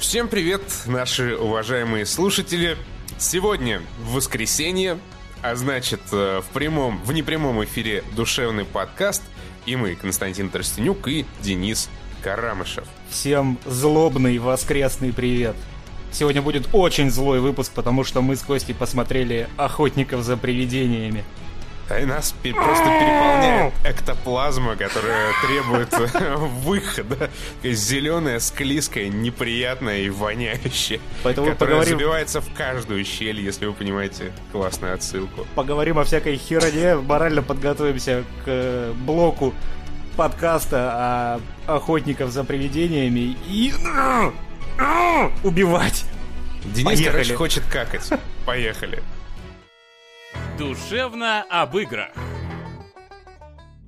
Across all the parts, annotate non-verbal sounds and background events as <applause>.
Всем привет, наши уважаемые слушатели. Сегодня воскресенье, а значит э, в прямом, в непрямом эфире душевный подкаст. И мы, Константин Тростенюк и Денис Карамышев. Всем злобный воскресный привет. Сегодня будет очень злой выпуск, потому что мы с Костей посмотрели «Охотников за привидениями». А и нас просто переполняет эктоплазма, которая требует <laughs> выхода. Зеленая, склизкая, неприятная и воняющая. Поэтому которая поговорим... забивается в каждую щель, если вы понимаете классную отсылку. Поговорим о всякой херне, морально подготовимся к э, блоку подкаста о охотников за привидениями и убивать. Денис, Поехали. короче, хочет какать. Поехали. Душевно об играх.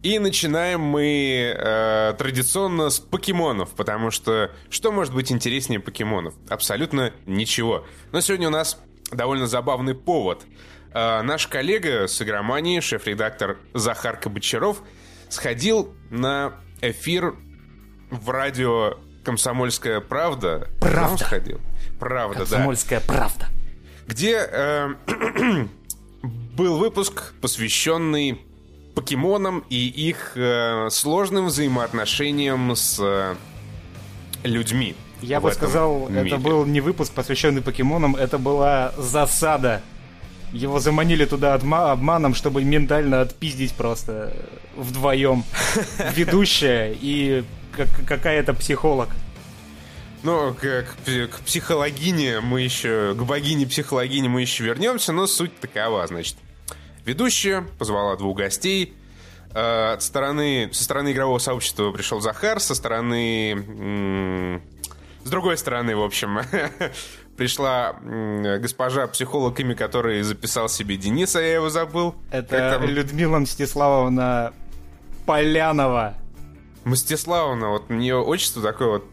И начинаем мы э, традиционно с покемонов, потому что что может быть интереснее покемонов? Абсолютно ничего. Но сегодня у нас довольно забавный повод. Э, наш коллега с игромании, шеф-редактор Захар Кабачаров, сходил на эфир в радио «Комсомольская правда». Правда. сходил? Правда, «Комсомольская да. правда». Где э, <clears throat> был выпуск, посвященный покемонам и их э, сложным взаимоотношениям с э, людьми. Я бы сказал, мире. это был не выпуск, посвященный покемонам, это была засада. Его заманили туда обманом, чтобы ментально отпиздить просто вдвоем. <laughs> Ведущая и какая-то психолог. Ну, к, к, к психологине мы еще, к богине психологине мы еще вернемся, но суть такова, значит. Ведущая позвала двух гостей. Э, от стороны, со стороны игрового сообщества пришел Захар, со стороны... С другой стороны, в общем, <laughs> пришла госпожа психолог, имя которой записал себе Дениса, я его забыл. Это Людмила Мстиславовна Полянова. Мстиславовна, вот у нее отчество такое вот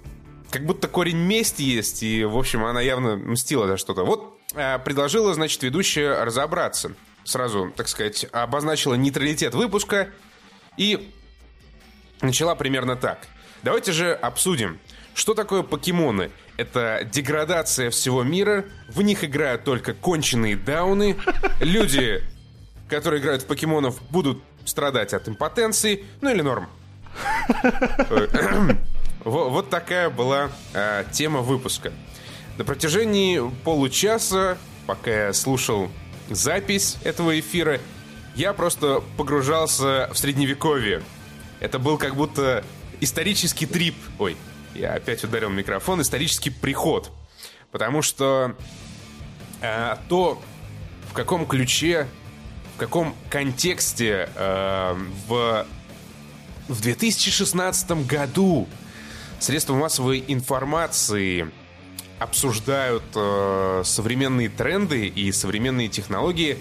как будто корень мести есть, и, в общем, она явно мстила за что-то. Вот э, предложила, значит, ведущая разобраться. Сразу, так сказать, обозначила нейтралитет выпуска и начала примерно так. Давайте же обсудим, что такое покемоны. Это деградация всего мира, в них играют только конченые дауны, люди, которые играют в покемонов, будут страдать от импотенции, ну или норм. <laughs> Вот такая была э, тема выпуска. На протяжении получаса, пока я слушал запись этого эфира, я просто погружался в средневековье. Это был как будто исторический трип. Ой, я опять ударил микрофон. Исторический приход. Потому что э, то, в каком ключе, в каком контексте э, в, в 2016 году средства массовой информации обсуждают э, современные тренды и современные технологии,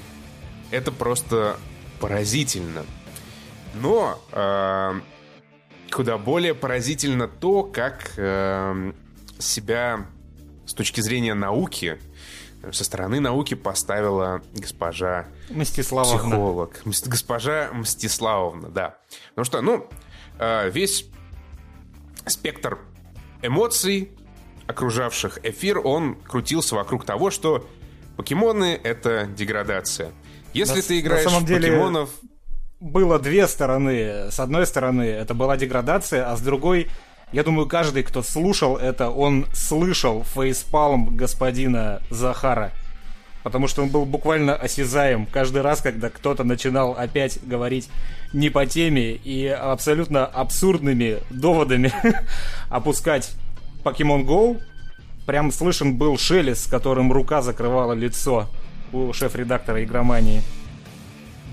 это просто поразительно. Но э, куда более поразительно то, как э, себя с точки зрения науки со стороны науки поставила госпожа Мстиславовна. психолог. Госпожа Мстиславовна, да. Ну что, ну, э, весь спектр эмоций, окружавших эфир, он крутился вокруг того, что покемоны — это деградация. Если на, ты играешь на самом деле... в покемонов... Было две стороны. С одной стороны, это была деградация, а с другой, я думаю, каждый, кто слушал это, он слышал фейспалм господина Захара потому что он был буквально осязаем каждый раз, когда кто-то начинал опять говорить не по теме и абсолютно абсурдными доводами <laughs> опускать Pokemon Go. Прям слышен был шелест, с которым рука закрывала лицо у шеф-редактора игромании.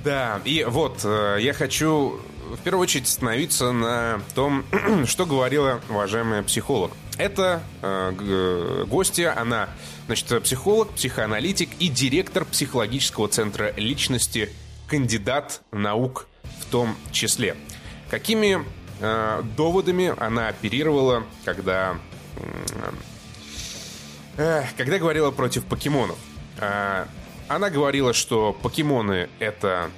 Да, и вот, э, я хочу в первую очередь остановиться на том, <clears throat> что говорила уважаемая психолог. Это э, гостья, она Значит, психолог, психоаналитик и директор психологического центра личности, кандидат наук в том числе. Какими э, доводами она оперировала, когда, э, когда говорила против покемонов? Э, она говорила, что покемоны — это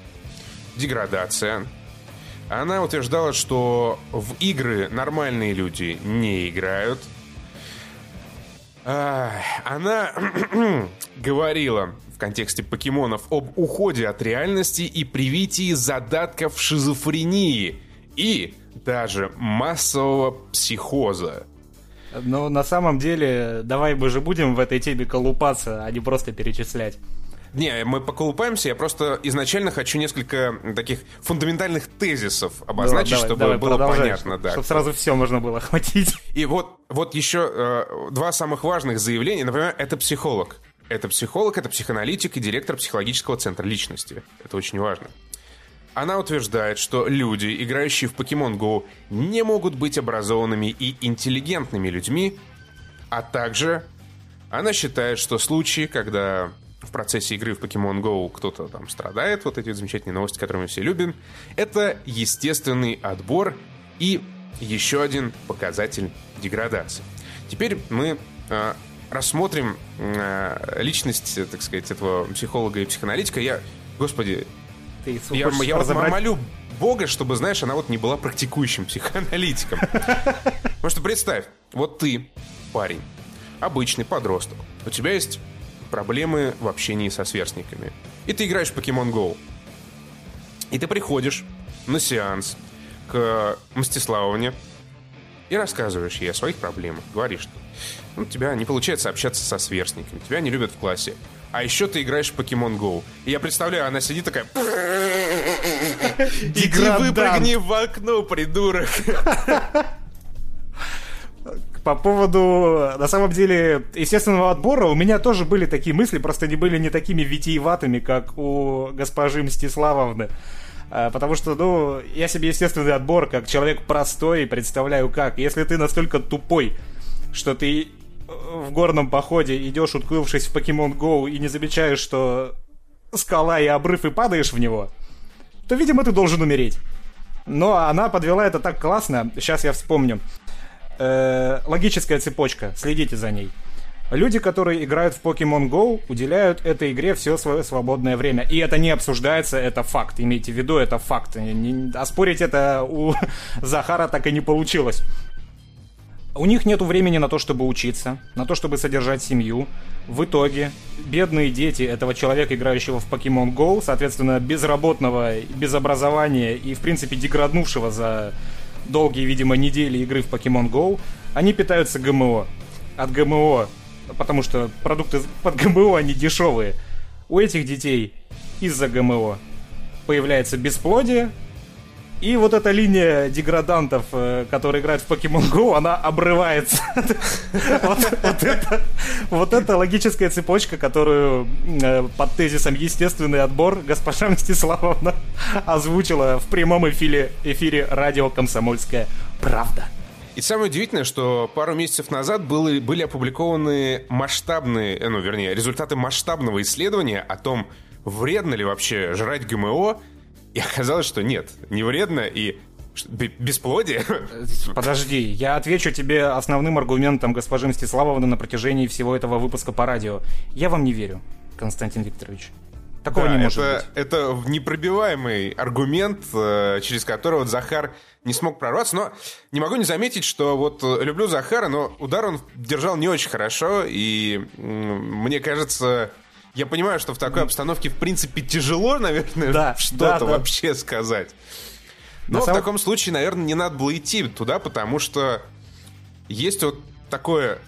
деградация. Она утверждала, что в игры нормальные люди не играют — Она <clears throat> говорила в контексте покемонов об уходе от реальности и привитии задатков шизофрении и даже массового психоза. Но на самом деле, давай мы же будем в этой теме колупаться, а не просто перечислять. Не, мы поколупаемся, я просто изначально хочу несколько таких фундаментальных тезисов обозначить, давай, чтобы давай, было понятно. Да. Чтобы сразу все можно было <laughs> охватить. И вот, вот еще э, два самых важных заявления. Например, это психолог. Это психолог, это психоаналитик и директор психологического центра личности. Это очень важно. Она утверждает, что люди, играющие в Pokemon Go, не могут быть образованными и интеллигентными людьми, а также она считает, что случаи, когда в процессе игры в Pokemon Go кто-то там страдает, вот эти замечательные новости, которые мы все любим, это естественный отбор и еще один показатель деградации. Теперь мы э, рассмотрим э, личность, так сказать, этого психолога и психоаналитика. Я, господи, Ты я, я разобрать... молю Бога, чтобы, знаешь, она вот не была практикующим психоаналитиком. <laughs> Потому что представь, вот ты, парень, обычный подросток, у тебя есть проблемы в общении со сверстниками. И ты играешь в Pokemon Go. И ты приходишь на сеанс к Мстиславовне и рассказываешь ей о своих проблемах. Говоришь, что ну, у тебя не получается общаться со сверстниками, тебя не любят в классе. А еще ты играешь в Pokemon Go. И я представляю, она сидит такая... Иди выпрыгни в окно, придурок. <laughs> По поводу, на самом деле, естественного отбора, у меня тоже были такие мысли, просто они были не такими витиеватыми, как у госпожи Мстиславовны. А, потому что, ну, я себе естественный отбор, как человек простой, представляю как. Если ты настолько тупой, что ты э, в горном походе идешь, уткнувшись в Pokemon Go, и не замечаешь, что скала и обрыв, и падаешь в него, то, видимо, ты должен умереть. Но она подвела это так классно, сейчас я вспомню э, логическая цепочка, следите за ней. Люди, которые играют в Pokemon Go, уделяют этой игре все свое свободное время. И это не обсуждается, это факт. Имейте в виду, это факт. Не, оспорить это у <laughs> Захара так и не получилось. У них нет времени на то, чтобы учиться, на то, чтобы содержать семью. В итоге, бедные дети этого человека, играющего в Pokemon Go, соответственно, безработного, без образования и, в принципе, деграднувшего за долгие, видимо, недели игры в Pokemon Go, они питаются ГМО. От ГМО, потому что продукты под ГМО, они дешевые. У этих детей из-за ГМО появляется бесплодие, и вот эта линия деградантов, э, которые играют в Pokemon Go, она обрывается. Вот это логическая цепочка, которую э, под тезисом «естественный отбор» госпожа Мстиславовна озвучила в прямом эфире, эфире радио «Комсомольская правда». И самое удивительное, что пару месяцев назад были, были опубликованы масштабные, э, ну, вернее, результаты масштабного исследования о том, вредно ли вообще жрать ГМО и оказалось, что нет, не вредно и бесплодие. <laughs> Подожди, я отвечу тебе основным аргументом госпожи Мстиславовны на протяжении всего этого выпуска по радио. Я вам не верю, Константин Викторович. Такого да, не может это, быть. Это непробиваемый аргумент, э, через которого Захар не смог прорваться. Но не могу не заметить, что вот э, люблю Захара, но удар он держал не очень хорошо. И мне кажется, я понимаю, что в такой обстановке, в принципе, тяжело, наверное, да, <laughs> что-то да, да. вообще сказать. Но самом... в таком случае, наверное, не надо было идти туда, потому что есть вот такое,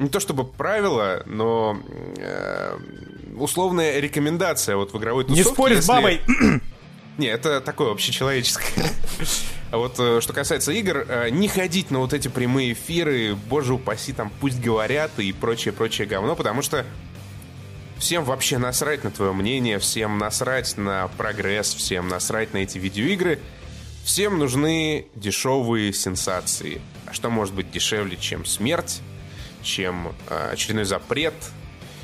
не то чтобы правило, но э, условная рекомендация вот в игровой тусовке. Не спорь с бабой! <clears throat> Не, это такое общечеловеческое. А <laughs> вот э, что касается игр, э, не ходить на вот эти прямые эфиры, боже упаси, там пусть говорят и прочее-прочее говно, потому что Всем вообще насрать на твое мнение, всем насрать на прогресс, всем насрать на эти видеоигры. Всем нужны дешевые сенсации. А что может быть дешевле, чем смерть, чем э, очередной запрет,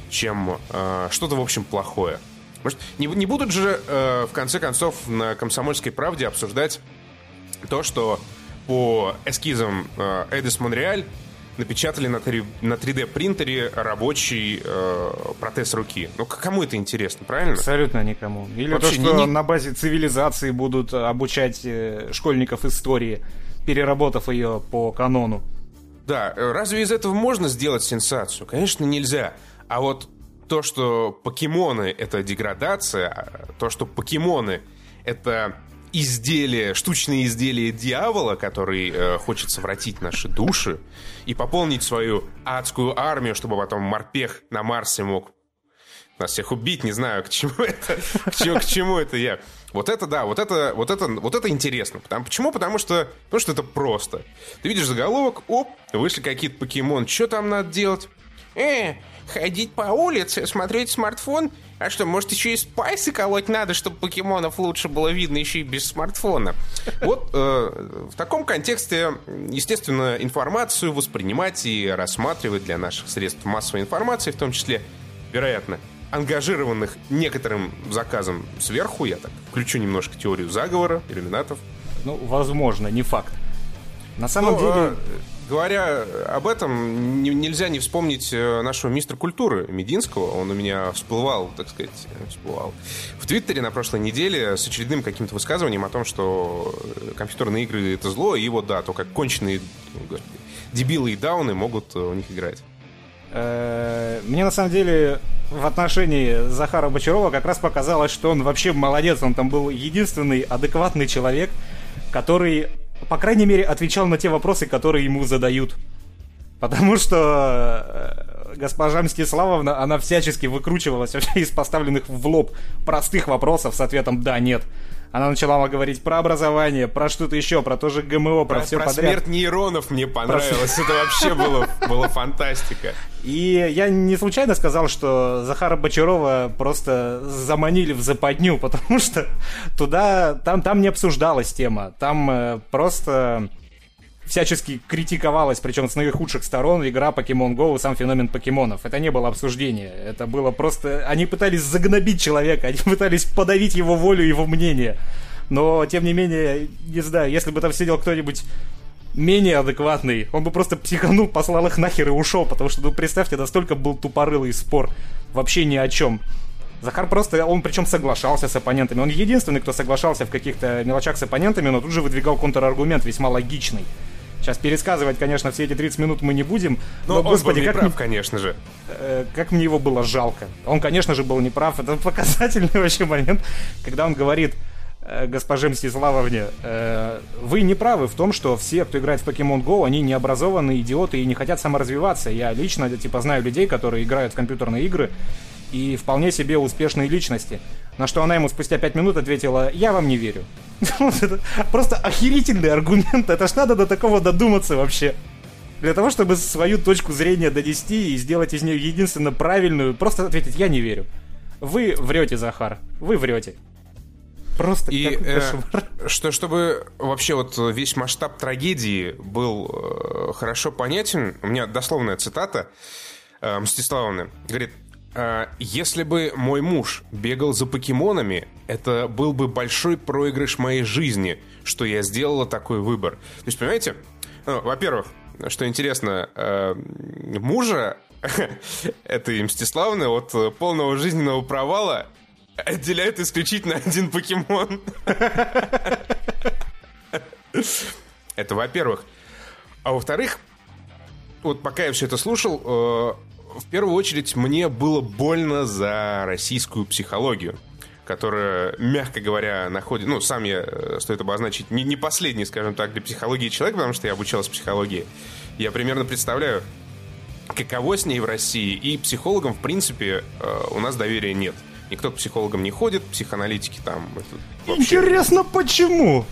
чем э, что-то, в общем, плохое? Может, не, не будут же, э, в конце концов, на «Комсомольской правде» обсуждать то, что по эскизам э, Эдис Монреаль напечатали на, 3, на 3D принтере рабочий э, протез руки. Ну, кому это интересно, правильно? Абсолютно никому. Или Вообще, то, что не, на базе цивилизации будут обучать э, школьников истории, переработав ее по канону. Да, э, разве из этого можно сделать сенсацию? Конечно, нельзя. А вот то, что покемоны — это деградация, а то, что покемоны — это изделие, штучные изделия дьявола, который э, хочет совратить наши души и пополнить свою адскую армию, чтобы потом морпех на Марсе мог нас всех убить, не знаю, к чему это, к чему, к чему это я. Вот это да, вот это, вот это, вот это интересно. Потому, почему? Потому что, потому что это просто. Ты видишь заголовок, оп, вышли какие-то покемон, что там надо делать? Э, ходить по улице, смотреть смартфон. А что, может, еще и спайсы колоть надо, чтобы покемонов лучше было видно еще и без смартфона? Вот э, в таком контексте, естественно, информацию воспринимать и рассматривать для наших средств массовой информации, в том числе, вероятно, ангажированных некоторым заказом сверху, я так включу немножко теорию заговора, иллюминатов. Ну, возможно, не факт. На самом Ну, деле... Говоря об этом, не- нельзя не вспомнить э, нашего мистера культуры Мединского. Он у меня всплывал, так сказать, э, всплывал в Твиттере на прошлой неделе с очередным каким-то высказыванием о том, что э, компьютерные игры — это зло, и вот, да, то, как конченые ну, господи, дебилы и дауны могут у них играть. Мне на самом деле в отношении Захара Бочарова как раз показалось, что он вообще молодец. Он там был единственный адекватный человек, который, по крайней мере, отвечал на те вопросы, которые ему задают. Потому что э, госпожа Мстиславовна, она всячески выкручивалась вообще из поставленных в лоб простых вопросов с ответом «да», «нет». Она начала говорить про образование, про что-то еще, про то же ГМО, про, Про, все про подряд. смерть нейронов мне понравилось. Это вообще было, было фантастика. И я не случайно сказал, что Захара Бочарова просто заманили в западню, <laughs> потому что туда, там, там не обсуждалась тема, там э, просто всячески критиковалась, причем с наихудших сторон, игра Pokemon Go сам феномен покемонов. Это не было обсуждение, это было просто... Они пытались загнобить человека, они <laughs> пытались подавить его волю, его мнение. Но, тем не менее, не знаю, если бы там сидел кто-нибудь менее адекватный, он бы просто психанул, послал их нахер и ушел, потому что, ну, представьте, настолько был тупорылый спор вообще ни о чем. Захар просто, он причем соглашался с оппонентами. Он единственный, кто соглашался в каких-то мелочах с оппонентами, но тут же выдвигал контраргумент весьма логичный. Сейчас пересказывать, конечно, все эти 30 минут мы не будем, Но, но, он господи, был как, мне- конечно же. э, как мне его было жалко. Он, конечно же, был неправ. Это показательный <laughs> вообще момент, когда он говорит э, госпоже Мстиславовне, э, вы не правы в том, что все, кто играет в Pokemon Go, они необразованные идиоты и не хотят саморазвиваться. Я лично, типа, знаю людей, которые играют в компьютерные игры и вполне себе успешные личности. На что она ему спустя пять минут ответила, я вам не верю. <laughs> Просто охерительный аргумент. Это ж надо до такого додуматься вообще. Для того, чтобы свою точку зрения донести и сделать из нее единственно правильную, просто ответить «я не верю». Вы врете, Захар. Вы врете. Просто И э, что, чтобы вообще вот весь масштаб трагедии был э, хорошо понятен, у меня дословная цитата э, Мстиславовны. Говорит, «Э, если бы мой муж бегал за покемонами, это был бы большой проигрыш моей жизни, что я сделала такой выбор. То есть, понимаете, ну, во-первых, что интересно, э, мужа <laughs> этой Мстиславны от полного жизненного провала отделяет исключительно <laughs> один покемон. <laughs> Это во-первых. А во-вторых, вот пока я все это слушал, э, в первую очередь мне было больно за российскую психологию которая, мягко говоря, находит... Ну, сам я, э, стоит обозначить, не, не последний, скажем так, для психологии человек, потому что я обучался психологии. Я примерно представляю, каково с ней в России. И психологам, в принципе, э, у нас доверия нет. Никто к психологам не ходит, психоаналитики там... это вообще- Интересно, почему?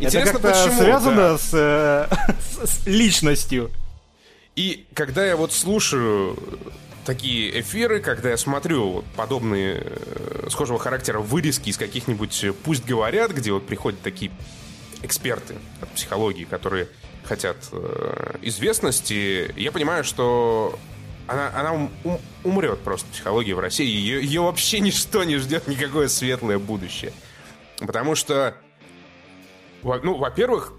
Интересно, это как-то почему, связано да. с, э, <laughs> с- с личностью. И когда я вот слушаю такие эфиры, когда я смотрю подобные э, схожего характера вырезки из каких-нибудь э, «Пусть говорят», где вот приходят такие эксперты от психологии, которые хотят э, известности, я понимаю, что она, она ум- ум- умрет просто, психология в России. Ее, ее вообще ничто не ждет, никакое светлое будущее. Потому что, ну, во-первых,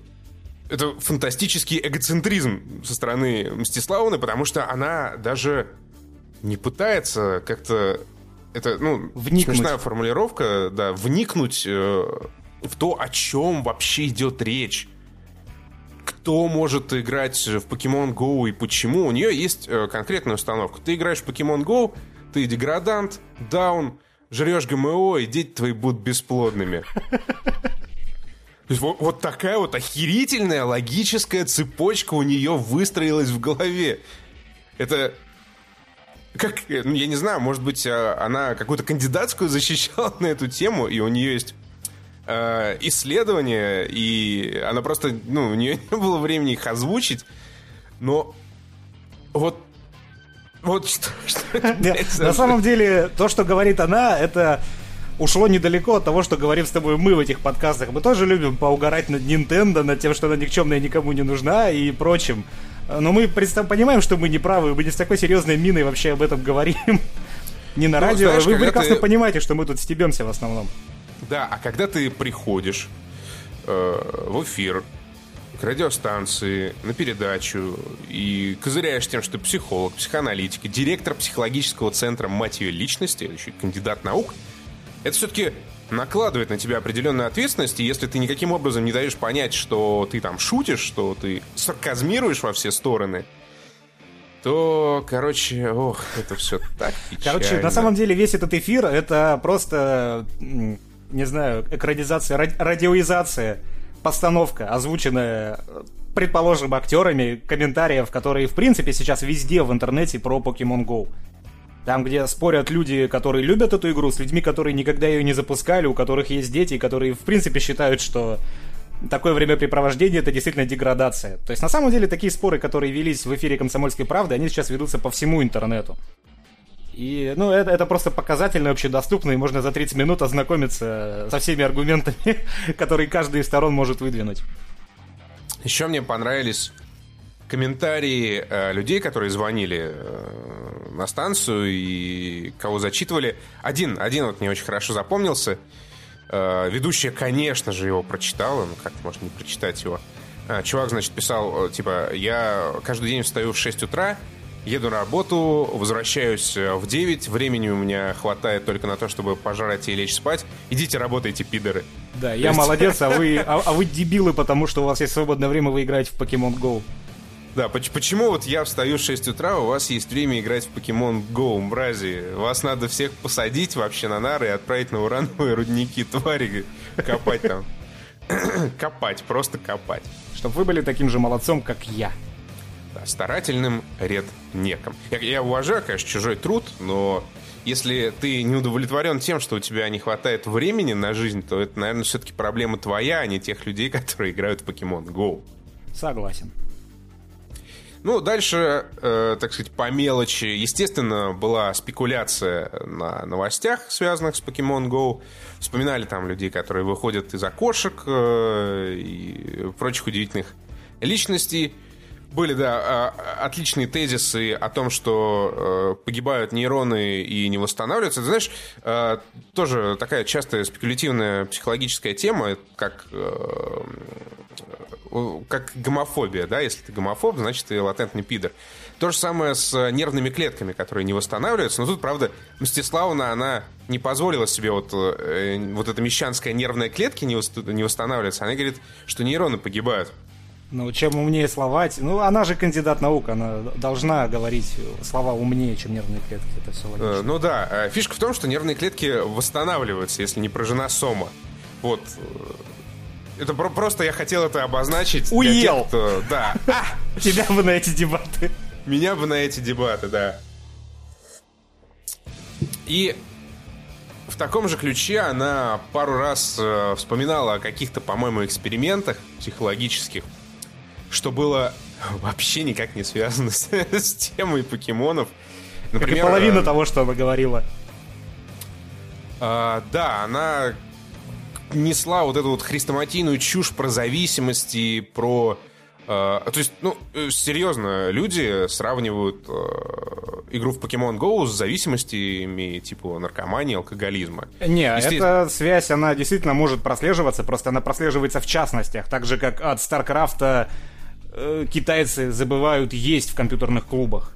это фантастический эгоцентризм со стороны Мстиславовны, потому что она даже не пытается как-то... Это, ну, Вникнуть. смешная формулировка, да, вникнуть э, в то, о чем вообще идет речь. Кто может играть в Pokemon Go и почему. У нее есть э, конкретная установка. Ты играешь в Pokemon Go, ты деградант, даун, жрешь ГМО, и дети твои будут бесплодными. То есть вот, вот такая вот охерительная логическая цепочка у нее выстроилась в голове. Это как, ну, я не знаю, может быть, а, она какую-то кандидатскую <laughs> защищала на эту тему, и у нее есть э, исследования, и она просто, ну, у нее <laughs> не было времени их озвучить, но вот вот что, <laughs> что Нет, На самом деле, то, что говорит она, это ушло недалеко от того, что говорим с тобой мы в этих подкастах. Мы тоже любим поугарать над Nintendo, над тем, что она никчемная никому не нужна и прочим. Но мы представ... понимаем, что мы не правы, мы не с такой серьезной миной вообще об этом говорим. <laughs> Не на ну, радио, знаешь, вы прекрасно ты... понимаете, что мы тут стебемся в основном. Да, а когда ты приходишь э, в эфир, к радиостанции, на передачу и козыряешь тем, что ты психолог, психоаналитик, директор психологического центра «Мать ее личности», еще кандидат наук, это все-таки накладывает на тебя определенную ответственность, и если ты никаким образом не даешь понять, что ты там шутишь, что ты сарказмируешь во все стороны, то, короче, ох, это все так печально. Короче, на самом деле весь этот эфир это просто, не знаю, экранизация, радиоизация, постановка, озвученная, предположим, актерами, комментариев, которые, в принципе, сейчас везде в интернете про Pokemon Go. Там, где спорят люди, которые любят эту игру, с людьми, которые никогда ее не запускали, у которых есть дети, которые, в принципе, считают, что такое времяпрепровождение это действительно деградация. То есть, на самом деле, такие споры, которые велись в эфире «Комсомольской правды», они сейчас ведутся по всему интернету. И, ну, это, это просто показательно, общедоступно, и можно за 30 минут ознакомиться со всеми аргументами, <laughs> которые каждый из сторон может выдвинуть. Еще мне понравились комментарии э, людей, которые звонили э, на станцию и кого зачитывали. Один, один вот мне очень хорошо запомнился. Э, ведущая, конечно же, его прочитала. Ну, как можно не прочитать его? Чувак, значит, писал, типа, я каждый день встаю в 6 утра, еду на работу, возвращаюсь в 9, времени у меня хватает только на то, чтобы пожрать и лечь спать. Идите работайте, пидоры. Да, я молодец, а вы, а, а вы дебилы, потому что у вас есть свободное время, вы играете в Pokemon Go. Да, почему вот я встаю в 6 утра, у вас есть время играть в Pokemon Go, мрази? Вас надо всех посадить вообще на нары и отправить на урановые рудники твари копать там. <coughs> копать, просто копать. Чтобы вы были таким же молодцом, как я. Да, старательным ред неком. Я, я уважаю, конечно, чужой труд, но если ты не удовлетворен тем, что у тебя не хватает времени на жизнь, то это, наверное, все-таки проблема твоя, а не тех людей, <laughs> которые играют в Pokemon Go. Согласен. Ну, дальше, э, так сказать, по мелочи. Естественно, была спекуляция на новостях, связанных с Pokemon Go. Вспоминали там людей, которые выходят из окошек э, и прочих удивительных личностей. Были, да, а, отличные тезисы о том, что э, погибают нейроны и не восстанавливаются. Ты знаешь, э, тоже такая частая спекулятивная психологическая тема, как э, как гомофобия, да, если ты гомофоб, значит ты латентный пидор. То же самое с нервными клетками, которые не восстанавливаются. Но тут, правда, Мстиславна, она не позволила себе вот, э, вот эта мещанская нервная клетка не, не восстанавливается. Она говорит, что нейроны погибают. Ну, чем умнее слова, ну, она же кандидат наук, она должна говорить слова умнее, чем нервные клетки, это все логично. Э, ну да, э, фишка в том, что нервные клетки восстанавливаются, если не прожена сома. Вот, это про- просто я хотел это обозначить. Уел! Тех, кто... Да. <laughs> Тебя бы на эти дебаты. Меня бы на эти дебаты, да. И в таком же ключе она пару раз э, вспоминала о каких-то, по-моему, экспериментах психологических, что было вообще никак не связано с, <laughs> с темой покемонов. Например, как и половина э, того, что она говорила. Э, да, она несла вот эту вот хрестоматийную чушь про зависимости, про... Э, то есть, ну, э, серьезно, люди сравнивают э, игру в Pokemon Go с зависимостями типа наркомании, алкоголизма. Не, эта связь, она действительно может прослеживаться, просто она прослеживается в частностях, так же, как от Старкрафта э, китайцы забывают есть в компьютерных клубах.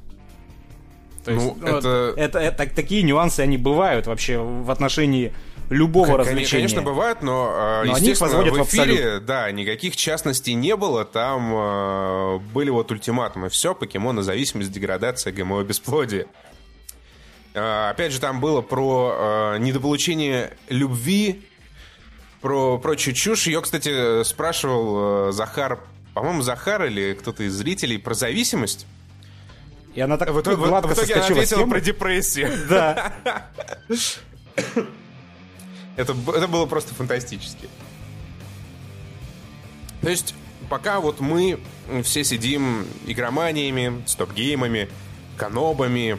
То есть, ну, это... это, это такие нюансы они бывают вообще в отношении любого Как- развлечения. Конечно, бывают, но, э, Но они естественно, возводят в в эфире, абсолют. да, никаких частностей не было. Там э, были вот ультиматумы. Все, покемоны, зависимость, деградация, ГМО, бесплодие. Э, опять же, там было про э, недополучение любви, про прочую чушь. Ее, кстати, спрашивал э, Захар, по-моему, Захар или кто-то из зрителей про зависимость. И она так В итоге, гладко в итоге она ответила про депрессию. Да. <laughs> Это, это было просто фантастически. То есть, пока вот мы все сидим игроманиями, стоп-геймами, канобами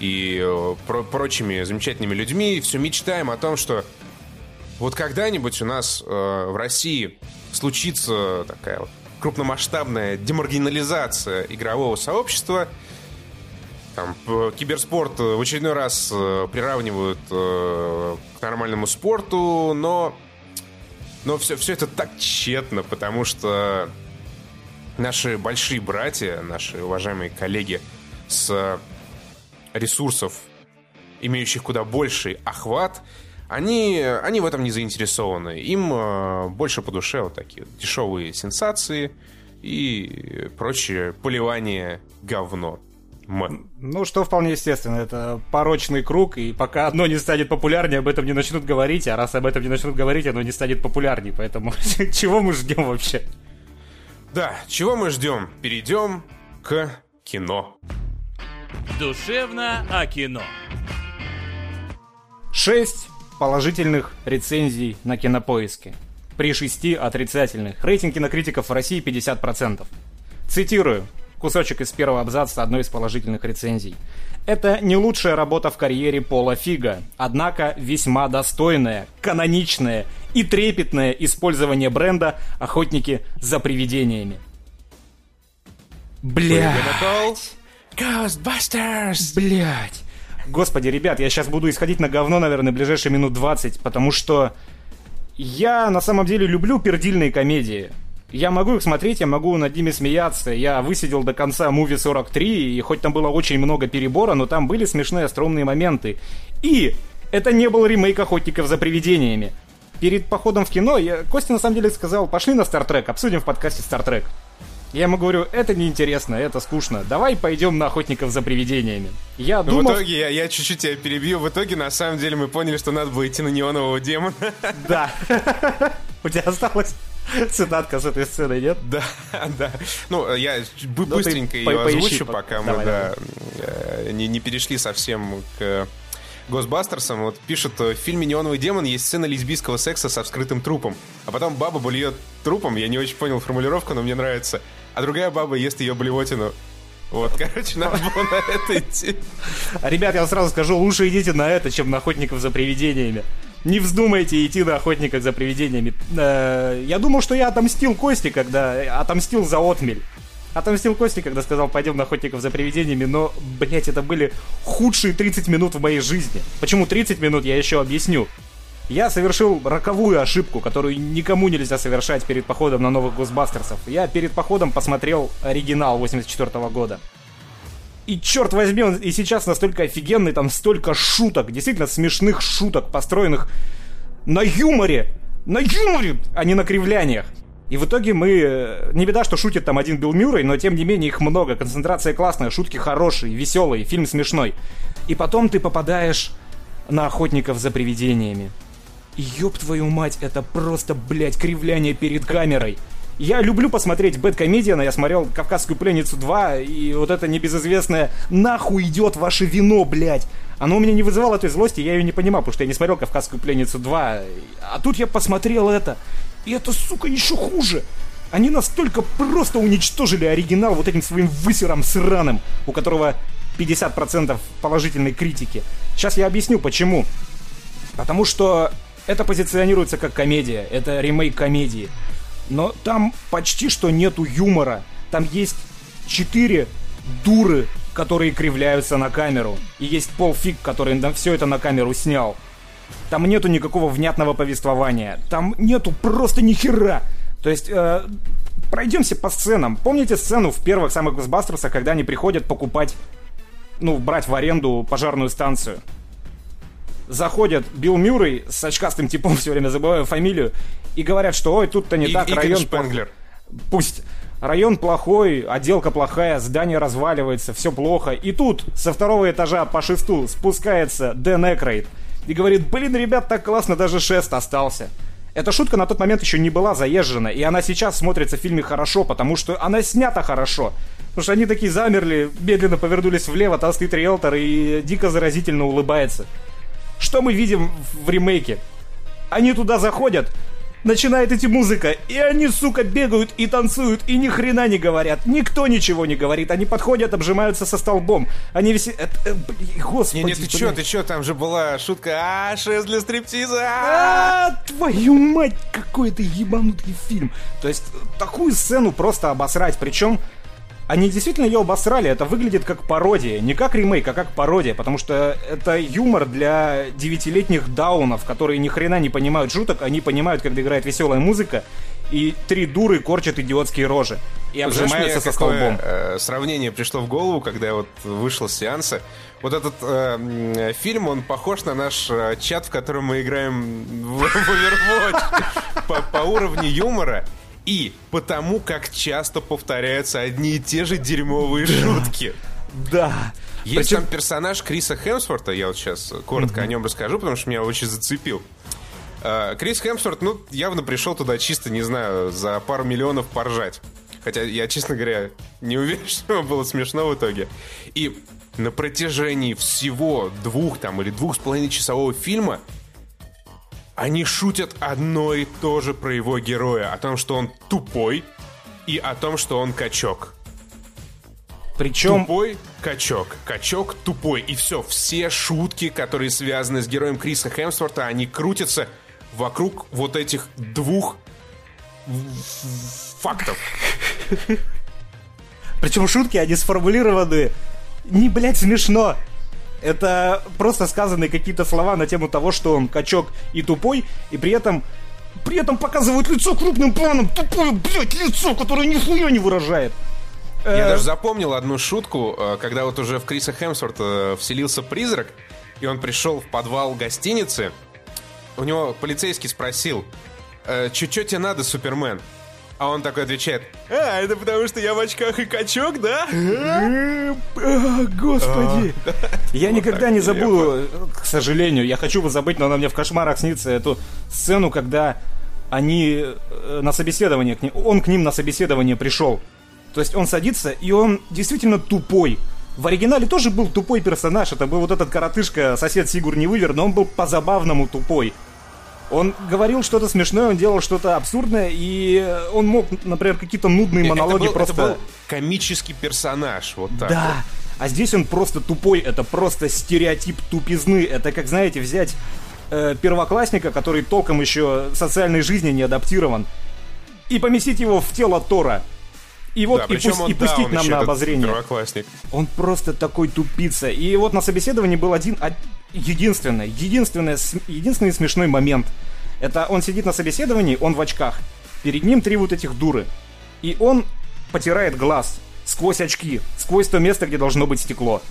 и э, про- прочими замечательными людьми, все мечтаем о том, что вот когда-нибудь у нас э, в России случится такая вот крупномасштабная демаргинализация игрового сообщества, там, п- киберспорт э, в очередной раз э, приравнивают э, к нормальному спорту, но, но все, все это так тщетно, потому что наши большие братья, наши уважаемые коллеги с ресурсов, имеющих куда больший охват, они, они в этом не заинтересованы. Им э, больше по душе вот такие дешевые сенсации и прочее поливание говно. М. Ну, что вполне естественно, это порочный круг, и пока одно не станет популярнее, об этом не начнут говорить, а раз об этом не начнут говорить, оно не станет популярнее, поэтому <laughs> чего мы ждем вообще? Да, чего мы ждем? Перейдем к кино. Душевно о кино. Шесть положительных рецензий на кинопоиске. При шести отрицательных. Рейтинг кинокритиков в России 50%. Цитирую кусочек из первого абзаца одной из положительных рецензий. Это не лучшая работа в карьере Пола Фига, однако весьма достойное, каноничное и трепетное использование бренда «Охотники за привидениями». Бля. Ghostbusters! Блять. Господи, ребят, я сейчас буду исходить на говно, наверное, ближайшие минут 20, потому что я на самом деле люблю пердильные комедии. Я могу их смотреть, я могу над ними смеяться. Я высидел до конца Муви 43, и хоть там было очень много перебора, но там были смешные остромные моменты. И это не был ремейк «Охотников за привидениями». Перед походом в кино я, Костя на самом деле сказал, пошли на Стартрек, обсудим в подкасте Стартрек. Я ему говорю, это неинтересно, это скучно. Давай пойдем на охотников за привидениями. Я Ну, в думал, итоге, я, я чуть-чуть тебя перебью, в итоге, на самом деле, мы поняли, что надо было идти на неонового демона. да. <laughs> У тебя осталась <laughs> цитатка с этой сцены, нет? Да, да. Ну, я ты быстренько ее озвучу, по- пока мы э, не, перешли совсем к Госбастерсам. Вот пишут, в фильме «Неоновый демон» есть сцена лесбийского секса со вскрытым трупом. А потом баба блюет трупом, я не очень понял формулировку, но мне нравится. А другая баба ест ее блевотину. Вот, короче, надо было на это идти. <laughs> Ребят, я вам сразу скажу, лучше идите на это, чем на охотников за привидениями. Не вздумайте идти на охотников за привидениями. Э, Я думал, что я отомстил Кости, когда... Отомстил за отмель. Отомстил Кости, когда сказал, пойдем на охотников за привидениями, но, блять, это были худшие 30 минут в моей жизни. Почему 30 минут, я еще объясню. Я совершил роковую ошибку, которую никому нельзя совершать перед походом на новых Госбастерсов. Я перед походом посмотрел оригинал 84 года. И черт возьми, он и сейчас настолько офигенный, там столько шуток, действительно смешных шуток, построенных на юморе, на юморе, а не на кривляниях. И в итоге мы... э, Не беда, что шутит там один Билл Мюррей, но тем не менее их много. Концентрация классная, шутки хорошие, веселые, фильм смешной. И потом ты попадаешь на охотников за привидениями. Ёб твою мать, это просто, блядь, кривляние перед камерой. Я люблю посмотреть Бэткомедиана, я смотрел «Кавказскую пленницу 2», и вот это небезызвестное «Нахуй идет ваше вино, блядь!» Оно у меня не вызывало той злости, я ее не понимал, потому что я не смотрел «Кавказскую пленницу 2». А тут я посмотрел это, и это, сука, еще хуже. Они настолько просто уничтожили оригинал вот этим своим высером сраным, у которого 50% положительной критики. Сейчас я объясню, почему. Потому что это позиционируется как комедия, это ремейк комедии. Но там почти что нету юмора. Там есть четыре дуры, которые кривляются на камеру. И есть Пол Фиг, который все это на камеру снял. Там нету никакого внятного повествования. Там нету просто ни хера. То есть, э, пройдемся по сценам. Помните сцену в первых самых Госбастерсах, когда они приходят покупать, ну, брать в аренду пожарную станцию? заходят Билл Мюррей с очкастым типом, <laughs> все время забываю фамилию, и говорят, что ой, тут-то не И- так, Игорь район... Шпенглер. Пусть. Район плохой, отделка плохая, здание разваливается, все плохо. И тут со второго этажа по шесту спускается Дэн Экрейд и говорит, блин, ребят, так классно, даже шест остался. Эта шутка на тот момент еще не была заезжена, и она сейчас смотрится в фильме хорошо, потому что она снята хорошо. Потому что они такие замерли, медленно повернулись влево, там стоит риэлтор и дико заразительно улыбается. Что мы видим в ремейке? Они туда заходят, начинает идти музыка, и они, сука, бегают и танцуют, и ни хрена не говорят. Никто ничего не говорит. Они подходят, обжимаются со столбом. Они висят... Э, блин, господи, Не, не, ты чё, блин. ты чё, там же была шутка, а, шест для стриптиза, а!» А, твою мать, какой это ебанутый фильм. То есть, такую сцену просто обосрать. Причем, они действительно ее обосрали. Это выглядит как пародия. Не как ремейк, а как пародия. Потому что это юмор для девятилетних даунов, которые ни хрена не понимают шуток. Они понимают, когда играет веселая музыка. И три дуры корчат идиотские рожи. И обжимаются со столбом. э, сравнение пришло в голову, когда я вот вышел с сеанса. Вот этот э, фильм, он похож на наш э, чат, в котором мы играем в, в <laughs> Overwatch по, по уровню юмора и потому, как часто повторяются одни и те же дерьмовые шутки. Да. Есть Причем- там персонаж Криса Хемсворта, я вот сейчас коротко о нем расскажу, потому что меня очень зацепил. Э, Крис Хемсворт, ну, явно пришел туда чисто, не знаю, за пару миллионов поржать. Хотя я, честно говоря, не уверен, <laughs> что ему было смешно в итоге. И на протяжении всего двух там или двух с половиной часового фильма они шутят одно и то же про его героя. О том, что он тупой и о том, что он качок. Причем Тупой качок. Качок тупой. И все. Все шутки, которые связаны с героем Криса Хемсворта, они крутятся вокруг вот этих двух фактов. Причем шутки, они сформулированы не, блядь, смешно. Это просто сказанные какие-то слова на тему того, что он качок и тупой, и при этом при этом показывают лицо крупным планом, тупое, блядь, лицо, которое нихуя не выражает. Я Э, даже запомнил одну шутку, э, когда вот уже в Криса Хемсворта э, вселился призрак, и он пришел в подвал гостиницы. У него полицейский спросил, «Э, «Чё чё тебе надо, Супермен?» А он такой отвечает, «А, это потому что я в очках и качок, да?» э, а, Господи. Я никогда не забуду, э, к сожалению, я хочу бы забыть, но она мне в кошмарах снится, эту сцену, когда они э, на собеседование, он к ним на собеседование пришел. То есть он садится, и он действительно тупой. В оригинале тоже был тупой персонаж, это был вот этот коротышка, сосед Сигур Невывер, но он был по-забавному тупой. Он говорил что-то смешное, он делал что-то абсурдное, и он мог, например, какие-то нудные монологи это был, просто... это был комический персонаж, вот так. Да. А здесь он просто тупой, это просто стереотип тупизны. Это как, знаете, взять э, первоклассника, который толком еще социальной жизни не адаптирован, и поместить его в тело Тора. И вот Да, и, пусть- он, и да, пустить он нам на обозрение. Он просто такой тупица. И вот на собеседовании был один, единственный, см- единственный смешной момент. Это он сидит на собеседовании, он в очках. Перед ним три вот этих дуры. И он потирает глаз сквозь очки, сквозь то место, где должно быть стекло.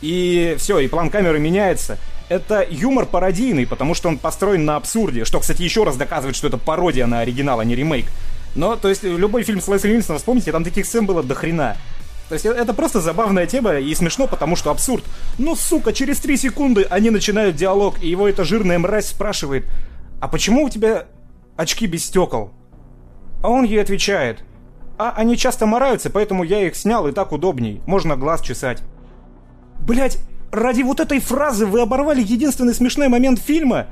И все, и план камеры меняется. Это юмор пародийный, потому что он построен на абсурде, что, кстати, еще раз доказывает, что это пародия на оригинал, а не ремейк. Но, то есть, любой фильм с Лесли Нильсоном, вспомните, там таких сцен было до хрена. То есть, э, это просто забавная тема и смешно, потому что абсурд. Ну, сука, через три секунды они начинают диалог, и его эта жирная мразь спрашивает, а почему у тебя очки без стекол? А он ей отвечает, а они часто мораются, поэтому я их снял, и так удобней, можно глаз чесать. Блять, ради вот этой фразы вы оборвали единственный смешной момент фильма?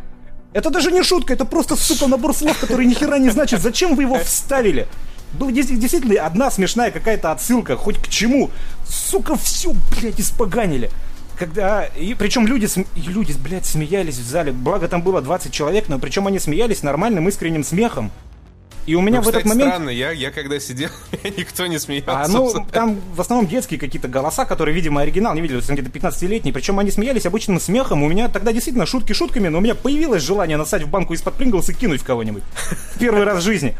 Это даже не шутка, это просто, сука, набор слов, который ни хера не значит. Зачем вы его вставили? Дес- действительно одна смешная какая-то отсылка, хоть к чему. Сука, все, блядь, испоганили. Когда... И причем люди, см- люди, блядь, смеялись в зале. Благо там было 20 человек, но причем они смеялись нормальным искренним смехом. И у меня Ну, в этот кстати, момент... странно, я, я когда сидел, <laughs> никто не смеялся. А, ну, там в основном детские какие-то голоса, которые, видимо, оригинал не видели, где-то 15-летние. Причем они смеялись обычным смехом. У меня тогда действительно шутки шутками, но у меня появилось желание насать в банку из-под Принглс и кинуть в кого-нибудь. <laughs> Первый раз в жизни.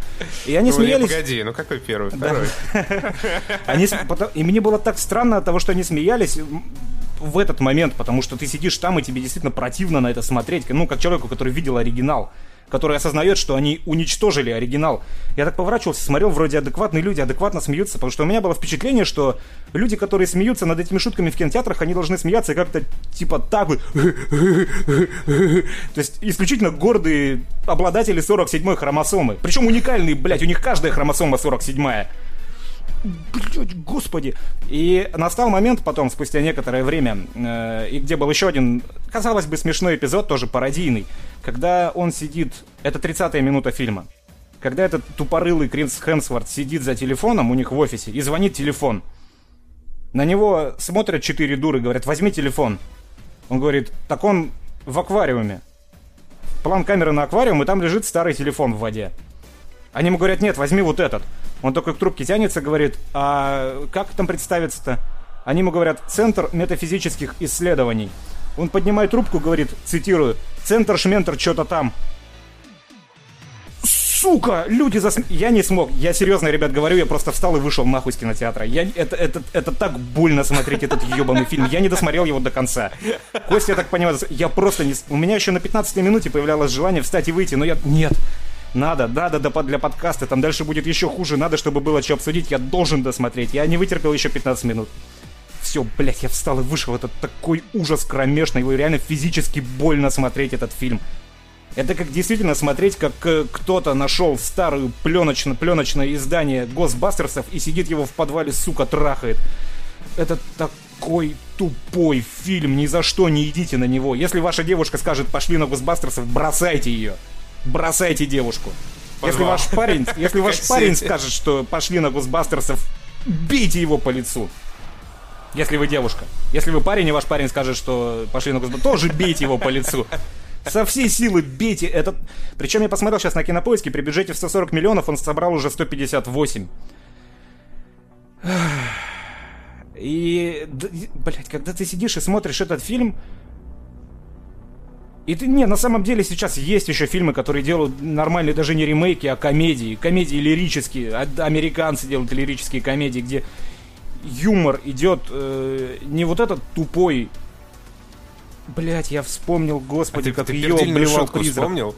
И они Ну, не, смеялись... погоди, ну какой первый? Второй. <laughs> Они, и мне было так странно от того, что они смеялись. В этот момент, потому что ты сидишь там, и тебе действительно противно на это смотреть, ну, как человеку, который видел оригинал который осознает, что они уничтожили оригинал. Я так поворачивался, смотрел, вроде адекватные люди адекватно смеются, потому что у меня было впечатление, что люди, которые смеются над этими шутками в кинотеатрах, они должны смеяться как-то типа так бы. То есть исключительно гордые обладатели 47-й хромосомы. Причем уникальные, блядь, у них каждая хромосома 47-я. Блять, господи. И настал момент потом, спустя некоторое время, э, и где был еще один, казалось бы, смешной эпизод, тоже пародийный, когда он сидит, это 30-я минута фильма, когда этот тупорылый Кринс Хемсворт сидит за телефоном у них в офисе и звонит телефон. На него смотрят четыре дуры, говорят, возьми телефон. Он говорит, так он в аквариуме. План камеры на аквариум, и там лежит старый телефон в воде. Они ему говорят, нет, возьми вот этот. Он такой к трубке тянется, говорит, а как там представиться-то? Они ему говорят, Центр метафизических исследований. Он поднимает трубку, говорит, цитирую, Центр Шментер что-то там. Сука, люди засм... Я не смог. Я серьезно, ребят, говорю, я просто встал и вышел нахуй с кинотеатра. Я... Это, это, это так больно смотреть этот ебаный фильм. Я не досмотрел его до конца. Костя, я так понимаю, я просто не... У меня еще на 15 минуте появлялось желание встать и выйти, но я... Нет. Надо, надо да, для подкаста, там дальше будет еще хуже, надо, чтобы было что обсудить, я должен досмотреть. Я не вытерпел еще 15 минут. Все, блядь, я встал и вышел. Это такой ужас кромешный, его реально физически больно смотреть этот фильм. Это как действительно смотреть, как э, кто-то нашел старую пленочно пленочное издание Госбастерсов и сидит его в подвале, сука, трахает. Это такой тупой фильм, ни за что не идите на него. Если ваша девушка скажет «пошли на Госбастерсов», бросайте ее бросайте девушку. Если ваш парень, если ваш <laughs> парень скажет, что пошли на Госбастерсов, бейте его по лицу. Если вы девушка. Если вы парень, и ваш парень скажет, что пошли на Госбастерсов, тоже бейте его по лицу. Со всей силы бейте этот... Причем я посмотрел сейчас на кинопоиске, при бюджете в 140 миллионов он собрал уже 158. И, блядь, когда ты сидишь и смотришь этот фильм, и ты, не, на самом деле сейчас есть еще фильмы, которые делают нормальные, даже не ремейки, а комедии. Комедии лирические. Американцы делают лирические комедии, где юмор идет э, не вот этот тупой. Блять, я вспомнил, господи, а как ты ее блевал призрак. вспомнил?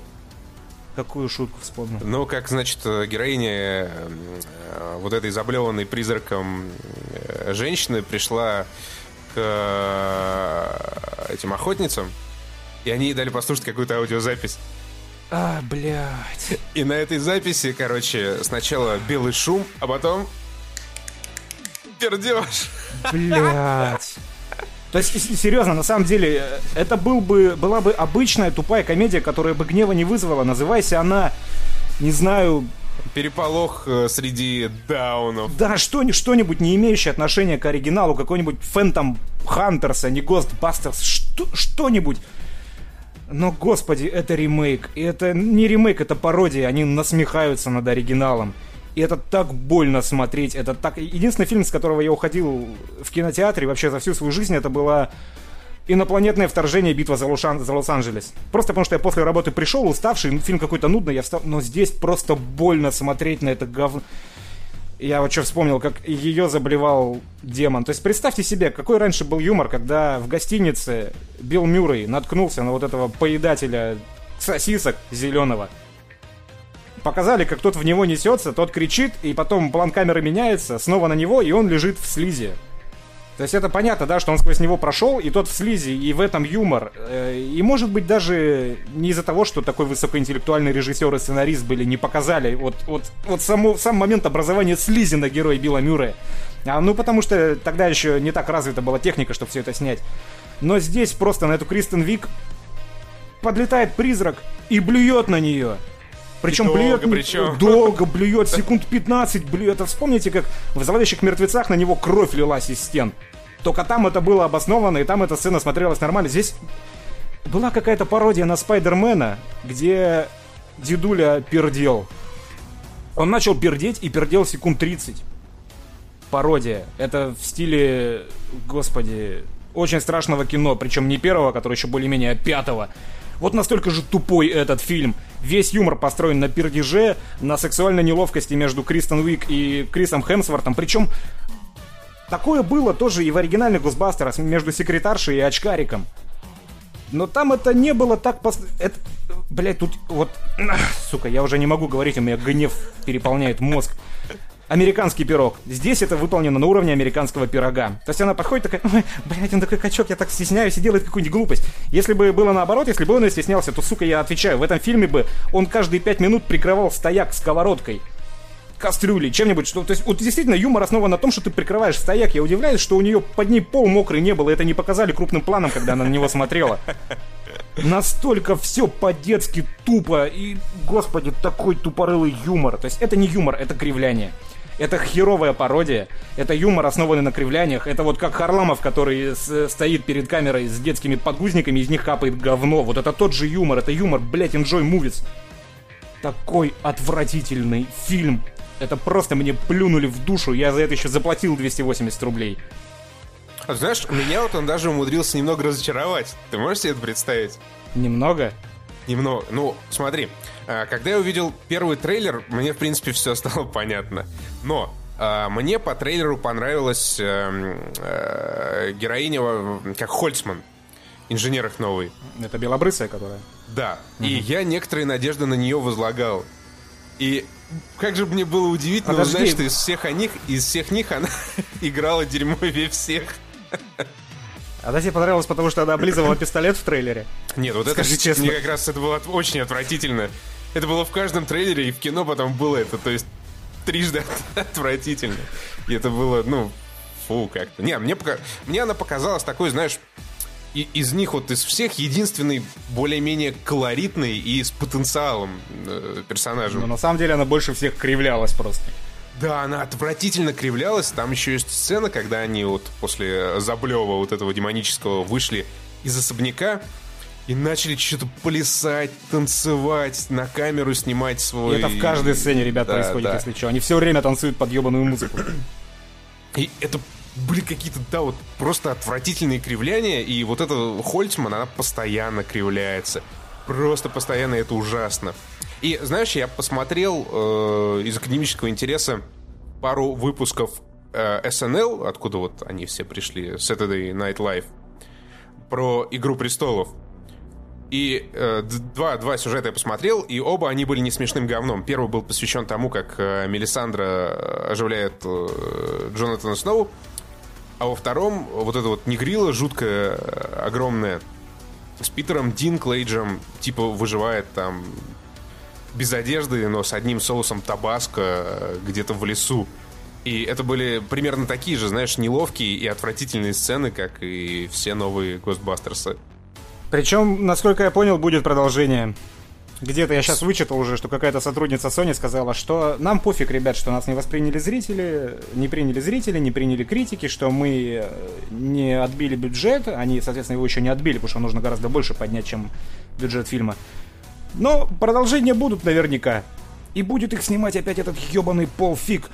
Какую шутку вспомнил? Ну, как, значит, героиня э, вот этой заблеванной призраком э, женщины пришла к э, этим охотницам, и они ей дали послушать какую-то аудиозапись. А, блядь. И на этой записи, короче, сначала белый шум, а потом пердеж. Блядь. То есть, серьезно, на самом деле, это был бы, была бы обычная тупая комедия, которая бы гнева не вызвала. Называйся она, не знаю... Переполох э, среди даунов. Да, что, что-нибудь, не имеющее отношения к оригиналу, какой-нибудь Phantom Hunters, а не Ghostbusters, что, что-нибудь. Но, господи, это ремейк. И это не ремейк, это пародия. Они насмехаются над оригиналом. И это так больно смотреть. Это так... Единственный фильм, с которого я уходил в кинотеатре вообще за всю свою жизнь, это было инопланетное вторжение битва за, Лушан... за Лос-Анджелес. Просто потому что я после работы пришел, уставший, фильм какой-то нудный, я встал... Но здесь просто больно смотреть на это говно. Я вот что вспомнил, как ее заболевал демон. То есть представьте себе, какой раньше был юмор, когда в гостинице Билл Мюррей наткнулся на вот этого поедателя сосисок зеленого. Показали, как тот в него несется, тот кричит, и потом план камеры меняется, снова на него, и он лежит в слизи. То есть это понятно, да, что он сквозь него прошел, и тот в слизи, и в этом юмор. Э, и может быть даже не из-за того, что такой высокоинтеллектуальный режиссер и сценарист были, не показали вот, вот, вот само, сам момент образования слизи на героя Билла Мюррея. А, ну потому что тогда еще не так развита была техника, чтобы все это снять. Но здесь просто на эту Кристен Вик подлетает призрак и блюет на нее. Причем блюет причем. долго, блюет, секунд 15 блюет. А вспомните, как в «Зловещих мертвецах» на него кровь лилась из стен. Только там это было обосновано, и там эта сцена смотрелась нормально. Здесь была какая-то пародия на Спайдермена, где дедуля пердел. Он начал пердеть и пердел секунд 30. Пародия. Это в стиле, господи, очень страшного кино, причем не первого, который еще более-менее, а пятого. Вот настолько же тупой этот фильм. Весь юмор построен на пердеже, на сексуальной неловкости между Кристен Уик и Крисом Хемсвортом. Причем Такое было тоже и в оригинальных Госбастерах между секретаршей и очкариком. Но там это не было так... Пос... Это... Блять, тут вот... <clears throat> Сука, я уже не могу говорить, у меня гнев переполняет мозг. Американский пирог. Здесь это выполнено на уровне американского пирога. То есть она подходит такая, ой, блядь, он такой качок, я так стесняюсь и делает какую-нибудь глупость. Если бы было наоборот, если бы он стеснялся, то, сука, я отвечаю, в этом фильме бы он каждые пять минут прикрывал стояк сковородкой кастрюли, чем-нибудь, что, то есть, вот действительно юмор основан на том, что ты прикрываешь стояк. Я удивляюсь, что у нее под ней пол мокрый не было, это не показали крупным планом, когда она на него смотрела. Настолько все по-детски тупо и, господи, такой тупорылый юмор. То есть это не юмор, это кривляние. Это херовая пародия, это юмор, основанный на кривляниях. Это вот как Харламов, который с, стоит перед камерой с детскими подгузниками, из них капает говно. Вот это тот же юмор, это юмор, блять, enjoy movies. Такой отвратительный фильм это просто мне плюнули в душу, я за это еще заплатил 280 рублей. А знаешь, меня вот он даже умудрился немного разочаровать. Ты можешь себе это представить? Немного? Немного. Ну, смотри, когда я увидел первый трейлер, мне, в принципе, все стало <laughs> понятно. Но а, мне по трейлеру понравилась э, э, героиня, как Хольцман, инженер их новый. Это белобрысая, которая? Да. Угу. И я некоторые надежды на нее возлагал. И как же мне было удивительно Подожди. узнать, что из всех них, из всех них она <laughs> играла дерьмовее всех. А тебе понравилось, потому что она облизывала пистолет в трейлере? Нет, вот Скажи это честно. мне как раз это было очень отвратительно. Это было в каждом трейлере, и в кино потом было это, то есть трижды <laughs> отвратительно. И это было, ну, фу, как-то. Не, мне, пока... мне она показалась такой, знаешь, и из них вот из всех единственный более-менее колоритный и с потенциалом э, персонажем. Но на самом деле она больше всех кривлялась просто. Да, она отвратительно кривлялась. Там еще есть сцена, когда они вот после Заблева вот этого демонического вышли из особняка и начали что-то плясать, танцевать, на камеру снимать свой... И это в каждой сцене, ребят, да, происходит, да. если что. Они все время танцуют под ебаную музыку. И это были какие-то, да, вот просто отвратительные кривляния, и вот эта Хольцман, она постоянно кривляется. Просто постоянно это ужасно. И, знаешь, я посмотрел э, из академического интереса пару выпусков э, SNL, откуда вот они все пришли, Saturday Night Live, про «Игру престолов». И э, два, два сюжета я посмотрел, и оба они были не смешным говном. Первый был посвящен тому, как э, Мелисандра э, оживляет э, Джонатана Сноу, а во втором вот это вот негрила жуткая, огромная, с Питером Динклейджем, типа, выживает там без одежды, но с одним соусом табаско где-то в лесу. И это были примерно такие же, знаешь, неловкие и отвратительные сцены, как и все новые Гостбастерсы. Причем, насколько я понял, будет продолжение. Где-то я сейчас вычитал уже, что какая-то сотрудница Sony сказала, что нам пофиг, ребят, что нас не восприняли зрители, не приняли зрители, не приняли критики, что мы э, не отбили бюджет, они, соответственно, его еще не отбили, потому что нужно гораздо больше поднять, чем бюджет фильма. Но продолжения будут наверняка. И будет их снимать опять этот ебаный Пол Фиг.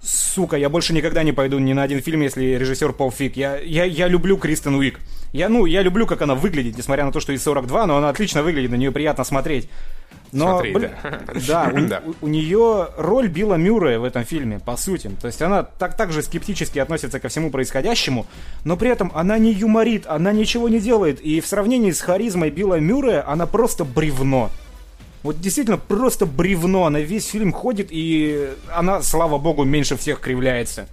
Сука, я больше никогда не пойду ни на один фильм, если режиссер Пол Фиг. Я, я, я люблю Кристен Уик. Я, ну, я люблю, как она выглядит, несмотря на то, что и 42, но она отлично выглядит, на нее приятно смотреть. Но, Смотри, блин, да, да, <laughs> у, да. У, у нее роль Билла Мюррея в этом фильме, по сути. То есть она так, так же скептически относится ко всему происходящему, но при этом она не юморит, она ничего не делает. И в сравнении с харизмой Билла Мюррея она просто бревно. Вот действительно просто бревно. Она весь фильм ходит, и она, слава богу, меньше всех кривляется.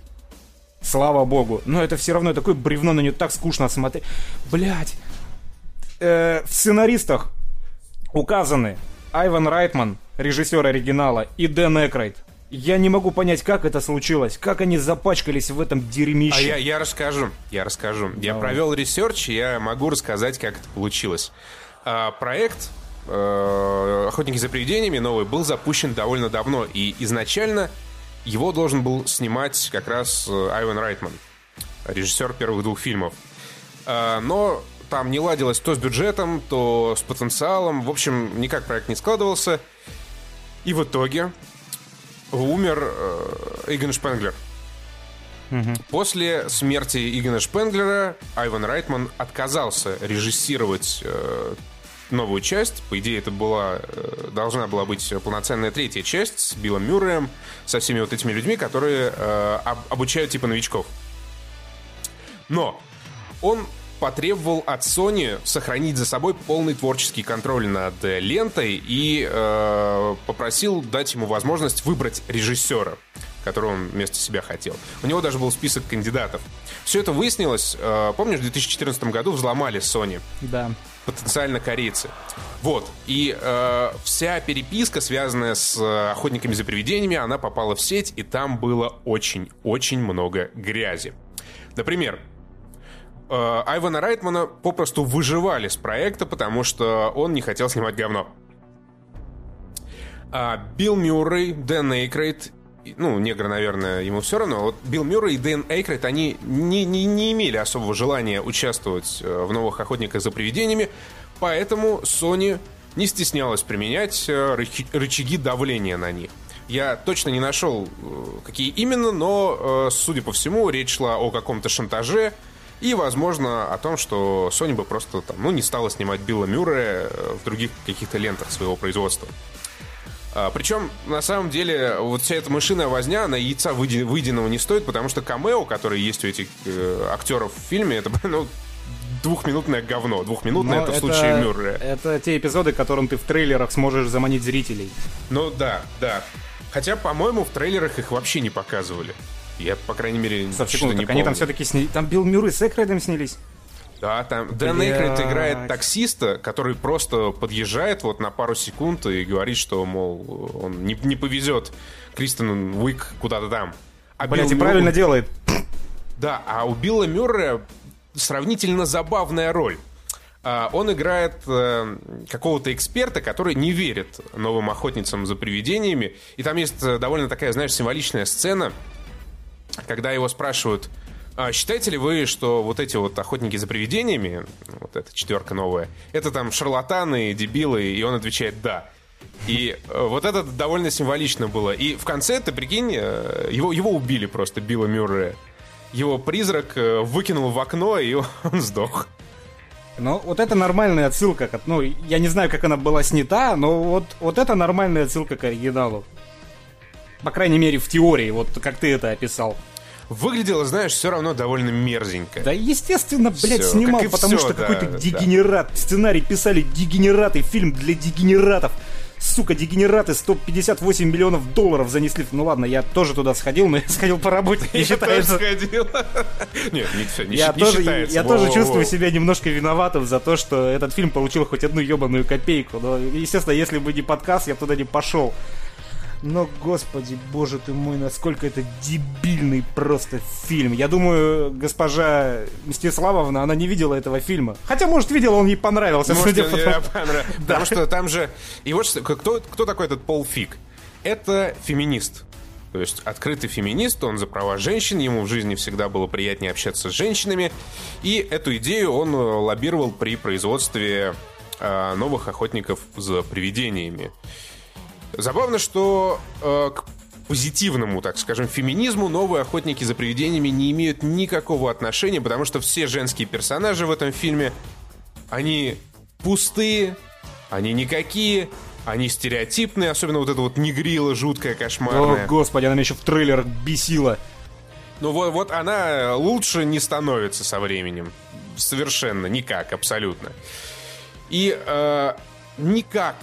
Слава богу. Но это все равно такое бревно, на нее так скучно смотреть. Блять. Э, в сценаристах указаны Айван Райтман, режиссер оригинала, и Дэн Экрайт. Я не могу понять, как это случилось, как они запачкались в этом дерьмище. А я, я расскажу, я расскажу. Давай. Я провел research, я могу рассказать, как это получилось. А, проект э, «Охотники за привидениями» новый был запущен довольно давно, и изначально его должен был снимать как раз э, Айвен Райтман, режиссер первых двух фильмов. Э, но там не ладилось то с бюджетом, то с потенциалом. В общем, никак проект не складывался. И в итоге умер э, Игон Шпенглер. Угу. После смерти Игона Шпенглера Айван Райтман отказался режиссировать новую часть. По идее, это была, э, должна была быть полноценная третья часть с Биллом Мюрреем, со всеми вот этими людьми, которые э, об, обучают типа новичков. Но он потребовал от Sony сохранить за собой полный творческий контроль над лентой и э, попросил дать ему возможность выбрать режиссера, которого он вместо себя хотел. У него даже был список кандидатов. Все это выяснилось, э, помнишь, в 2014 году взломали Sony. Да. Потенциально корейцы. Вот. И э, вся переписка, связанная с э, охотниками за привидениями, она попала в сеть, и там было очень-очень много грязи. Например, э, Айвана Райтмана попросту выживали с проекта, потому что он не хотел снимать говно. А Билл Мюррей, Дэн Эйкройд, ну, негр, наверное, ему все равно. Вот Билл Мюррей и Дэн Эйкройд, они не, не, не имели особого желания участвовать э, в новых охотниках за привидениями, поэтому Sony не стеснялась применять э, рычаги давления на них. Я точно не нашел, какие именно, но, судя по всему, речь шла о каком-то шантаже, и, возможно, о том, что Sony бы просто там, ну, не стала снимать Билла Мюррея э, в других каких-то лентах своего производства. А, причем, на самом деле, вот вся эта мышиная возня, она яйца выеденного не стоит, потому что камео, которые есть у этих э, актеров в фильме, это, <laughs> ну, двухминутное говно. Двухминутное это, это в случае Мюррея. Это те эпизоды, которым ты в трейлерах сможешь заманить зрителей. Ну да, да. Хотя, по-моему, в трейлерах их вообще не показывали. Я, по крайней мере, Стоп, секунду, не они там все-таки сняли... Там Билл Мюррей с Экрейдом снялись? Да, там Дэн Эйкрейд играет таксиста, который просто подъезжает вот на пару секунд и говорит, что, мол, он не, не повезет Кристен Уик куда-то там. А Блять, Билл и правильно делает. Да, а у Билла Мюррея сравнительно забавная роль. А, он играет э, какого-то эксперта, который не верит новым охотницам за привидениями. И там есть э, довольно такая, знаешь, символичная сцена, когда его спрашивают, а считаете ли вы, что вот эти вот охотники за привидениями, вот эта четверка новая, это там шарлатаны, дебилы, и он отвечает «да». И э, вот это довольно символично было. И в конце, ты прикинь, э, его, его убили просто, Билла Мюррея. Его призрак э, выкинул в окно, и <laughs> он сдох. Ну, вот это нормальная отсылка. Ну, я не знаю, как она была снята, но вот, вот это нормальная отсылка к оригиналу. По крайней мере, в теории, вот как ты это описал. Выглядело, знаешь, все равно довольно мерзенько. Да, естественно, блядь, все, снимал, потому все, что да, какой-то дегенерат. Да. Сценарий писали дегенераты, фильм для дегенератов. Сука, дегенераты 158 миллионов долларов занесли. Ну ладно, я тоже туда сходил, но я сходил по работе. Не считается. сходил. Нет, не все, не, я тоже, считается. <laughs> Я тоже чувствую себя немножко виноватым за то, что этот фильм получил хоть одну ебаную копейку. Но, естественно, если бы не подкаст, я туда не пошел. Но, господи, боже ты мой, насколько это дебильный просто фильм. Я думаю, госпожа Мстиславовна, она не видела этого фильма. Хотя, может, видела, он ей понравился. Может, судя по понравился. Потому что там же... И вот кто, кто такой этот Пол Фиг? Это феминист. То есть открытый феминист, он за права женщин, ему в жизни всегда было приятнее общаться с женщинами. И эту идею он лоббировал при производстве э, новых охотников за привидениями. Забавно, что э, к позитивному, так скажем, феминизму новые охотники за привидениями не имеют никакого отношения, потому что все женские персонажи в этом фильме, они пустые, они никакие, они стереотипные, особенно вот эта вот негрила жуткая, кошмарная. О, господи, она меня еще в трейлерах бесила. Ну вот, вот она лучше не становится со временем. Совершенно никак, абсолютно. И э, никак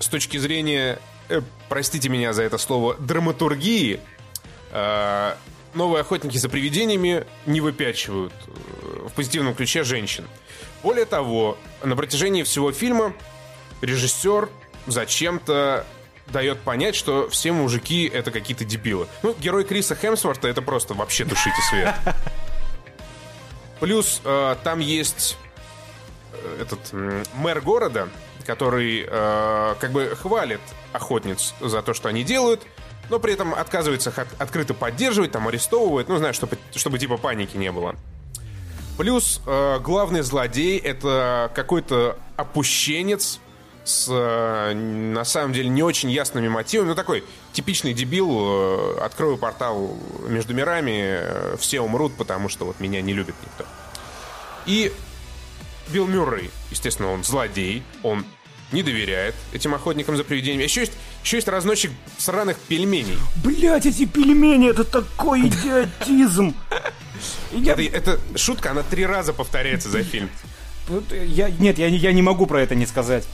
с точки зрения э, простите меня за это слово, драматургии, э, новые охотники за привидениями не выпячивают э, в позитивном ключе женщин. Более того, на протяжении всего фильма режиссер зачем-то дает понять, что все мужики это какие-то дебилы. Ну, герой Криса Хемсворта это просто вообще тушите свет. Плюс э, там есть э, этот э, мэр города, который э, как бы хвалит охотниц за то, что они делают, но при этом отказывается от, открыто поддерживать, там арестовывает, ну, знаешь, чтобы, чтобы типа паники не было. Плюс э, главный злодей это какой-то опущенец с, э, на самом деле, не очень ясными мотивами. Ну, такой типичный дебил. Э, открою портал между мирами, э, все умрут, потому что вот меня не любит никто. И Билл Мюррей, естественно, он злодей, он не доверяет этим охотникам за привидениями. Еще есть, еще есть разносчик сраных пельменей. Блять, эти пельмени, это такой идиотизм. <laughs> Я... Это, это шутка, она три раза повторяется за фильм. Я, нет, я, я не могу про это не сказать.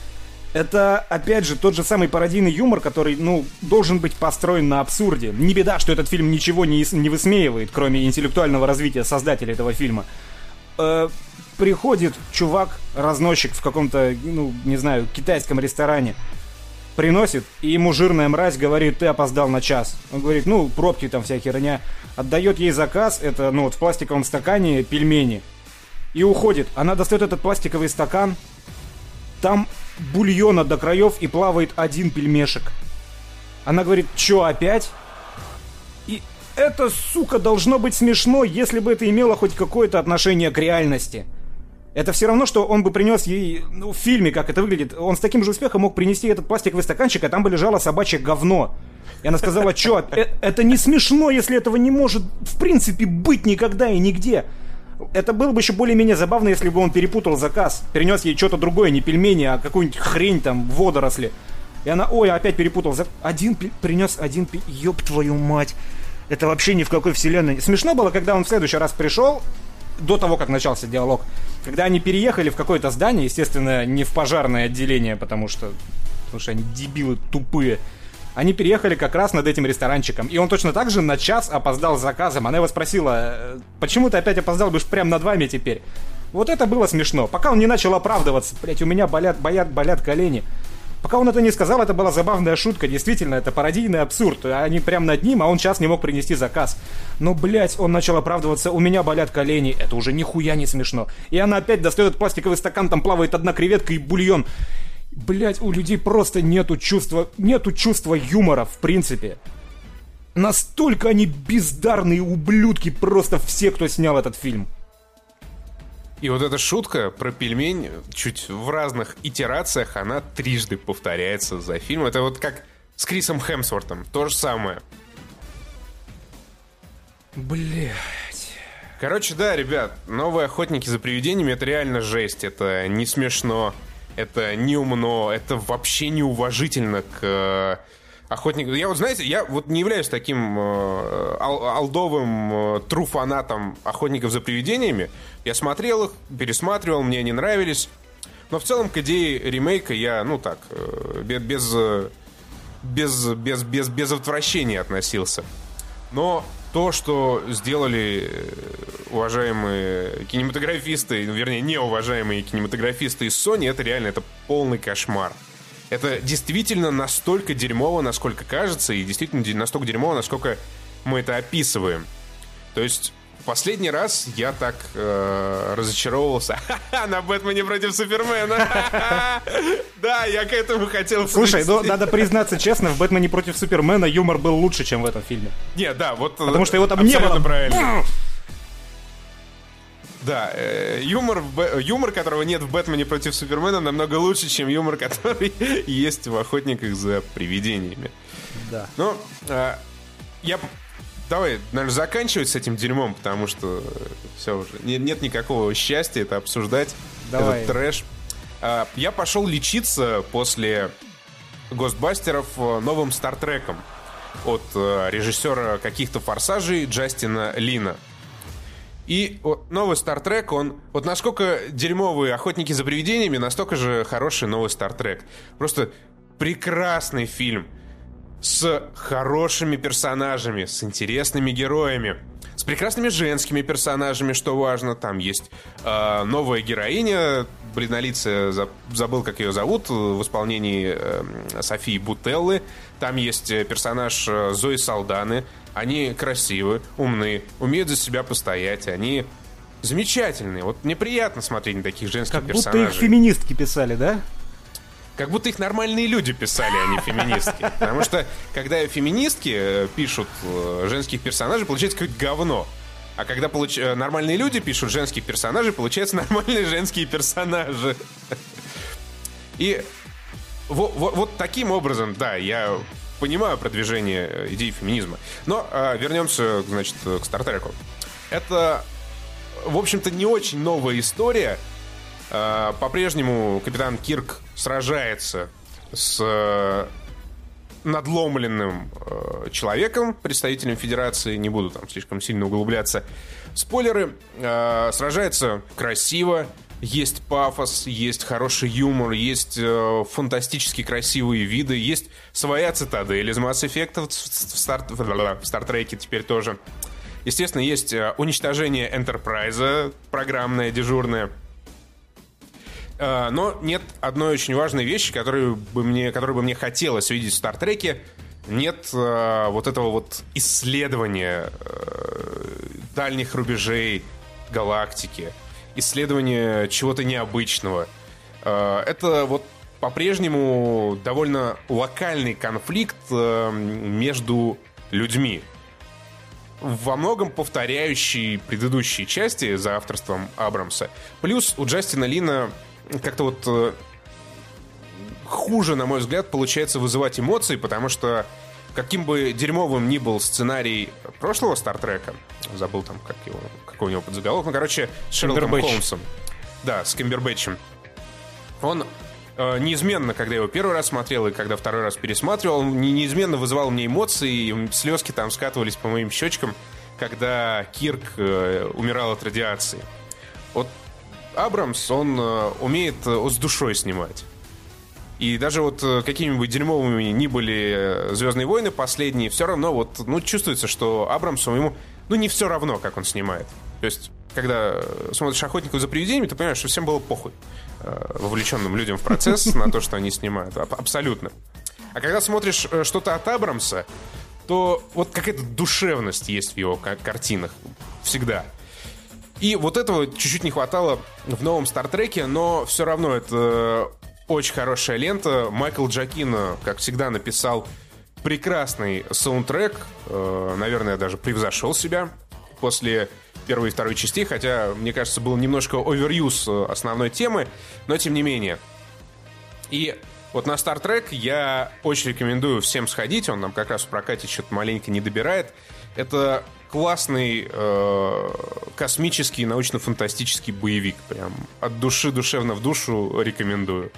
Это, опять же, тот же самый пародийный юмор, который, ну, должен быть построен на абсурде. Не беда, что этот фильм ничего не, не высмеивает, кроме интеллектуального развития создателя этого фильма. Э, приходит чувак, разносчик в каком-то, ну, не знаю, китайском ресторане, приносит, и ему жирная мразь говорит, ты опоздал на час. Он говорит, ну, пробки там вся херня. Отдает ей заказ, это, ну, вот в пластиковом стакане пельмени. И уходит. Она достает этот пластиковый стакан, там бульона до краев и плавает один пельмешек. Она говорит, чё, опять? И это, сука, должно быть смешно, если бы это имело хоть какое-то отношение к реальности. Это все равно, что он бы принес ей, ну, в фильме, как это выглядит, он с таким же успехом мог принести этот пластиковый стаканчик, а там бы лежало собачье говно. И она сказала, э, это не смешно, если этого не может, в принципе, быть никогда и нигде. Это было бы еще более-менее забавно, если бы он перепутал заказ. Перенес ей что-то другое, не пельмени, а какую-нибудь хрень там, водоросли. И она, ой, опять перепутал. Один принес один пи... Ёб твою мать. Это вообще ни в какой вселенной. Смешно было, когда он в следующий раз пришел, до того, как начался диалог. Когда они переехали в какое-то здание, естественно, не в пожарное отделение, потому что, потому что они дебилы тупые. Они переехали как раз над этим ресторанчиком. И он точно так же на час опоздал с заказом. Она его спросила, «Э, почему ты опять опоздал, будешь прямо над вами теперь? Вот это было смешно. Пока он не начал оправдываться, блять, у меня болят, болят, болят колени. Пока он это не сказал, это была забавная шутка. Действительно, это пародийный абсурд. Они прям над ним, а он час не мог принести заказ. Но, блять, он начал оправдываться. У меня болят колени. Это уже нихуя не смешно. И она опять достает пластиковый стакан, там плавает одна креветка и бульон. Блять, у людей просто нету чувства, нету чувства юмора в принципе. Настолько они бездарные ублюдки, просто все, кто снял этот фильм. И вот эта шутка про пельмень чуть в разных итерациях, она трижды повторяется за фильм. Это вот как с Крисом Хемсвортом. То же самое. Блять. Короче, да, ребят, новые охотники за привидениями это реально жесть. Это не смешно это не умно, это вообще неуважительно к э, охотнику. Я вот, знаете, я вот не являюсь таким э, ал алдовым э, тру-фанатом охотников за привидениями. Я смотрел их, пересматривал, мне они нравились. Но в целом к идее ремейка я, ну так, э, без, без, без, без, без отвращения относился. Но то, что сделали э, уважаемые кинематографисты, вернее, неуважаемые кинематографисты из Sony, это реально, это полный кошмар. Это действительно настолько дерьмово, насколько кажется, и действительно настолько дерьмово, насколько мы это описываем. То есть Последний раз я так э, разочаровывался <laughs> на Бэтмене против Супермена. <laughs> Да, я к этому хотел Слушай, ну надо признаться честно, в Бэтмене против Супермена юмор был лучше, чем в этом фильме. Не, да, вот... Потому что его там не было. правильно. Да, э, юмор, юмор, которого нет в Бэтмене против Супермена, намного лучше, чем юмор, <laughs> который есть в Охотниках за привидениями. Да. Ну, э, я давай, наверное, заканчивать с этим дерьмом, потому что все уже. Нет, нет никакого счастья это обсуждать. Давай. Этот трэш. Я пошел лечиться после Гостбастеров э, новым Стартреком от э, режиссера каких-то форсажей Джастина Лина. И вот, новый Стартрек, он... Вот насколько дерьмовые охотники за привидениями, настолько же хороший новый Стартрек. Просто прекрасный фильм с хорошими персонажами, с интересными героями, с прекрасными женскими персонажами, что важно. Там есть э, новая героиня, бледнолицая, забыл, как ее зовут, в исполнении э, Софии Бутеллы. Там есть э, персонаж э, Зои Салданы. Они красивы, умны, умеют за себя постоять. Они замечательные. Вот мне приятно смотреть на таких женских как персонажей. Как будто их феминистки писали, да? Как будто их нормальные люди писали, а не феминистки. <laughs> Потому что, когда феминистки э, пишут э, женских персонажей, получается какое-то говно. А когда получ... Э, нормальные люди пишут женских персонажей, получается нормальные женские персонажи. <laughs> И вот, вот, вот таким образом, да, я понимаю продвижение идеи феминизма. Но э, вернемся, значит, к Стартреку. Это, в общем-то, не очень новая история, а, по-прежнему капитан Кирк сражается с э, надломленным э, человеком, представителем Федерации, не буду там слишком сильно углубляться. Спойлеры, э, сражается красиво, есть пафос, есть хороший юмор, есть э, фантастически красивые виды, есть своя цитадель из Mass Effect в, Star, в Trek теперь тоже. Естественно, есть э, уничтожение Enterprise, программное, дежурное. Э, но нет одной очень важной вещи, которую бы мне, которую бы мне хотелось видеть в Стартреке. Нет э, вот этого вот исследования э, дальних рубежей галактики, исследования чего-то необычного. Э, это вот по-прежнему довольно локальный конфликт э, между людьми во многом повторяющий предыдущие части за авторством Абрамса. Плюс у Джастина Лина как-то вот э, хуже, на мой взгляд, получается вызывать эмоции, потому что каким бы дерьмовым ни был сценарий прошлого Стартрека, забыл там, как его, какой у него подзаголовок, ну, короче, с Шерлоком Холмсом. Да, с Кимбербэтчем. Он э, неизменно, когда я его первый раз смотрел и когда второй раз пересматривал, он неизменно вызывал мне эмоции, и слезки там скатывались по моим щечкам, когда Кирк э, умирал от радиации. Вот Абрамс, он э, умеет э, с душой снимать. И даже вот э, какими-нибудь дерьмовыми ни были Звездные войны последние, все равно вот, ну, чувствуется, что Абрамсу ему, ну, не все равно, как он снимает. То есть, когда смотришь «Охотников за привидениями», ты понимаешь, что всем было похуй вовлеченным людям в процесс <laughs> на то, что они снимают. Абсолютно. А когда смотришь что-то от Абрамса, то вот какая-то душевность есть в его картинах. Всегда. И вот этого чуть-чуть не хватало в новом Стартреке, но все равно это очень хорошая лента. Майкл Джакино, как всегда, написал прекрасный саундтрек. Э, наверное, даже превзошел себя после первой и второй частей, хотя, мне кажется, был немножко оверюз основной темы, но тем не менее. И вот на Star Trek я очень рекомендую всем сходить, он нам как раз в прокате что-то маленько не добирает. Это классный э, космический научно-фантастический боевик. Прям от души душевно в душу рекомендую.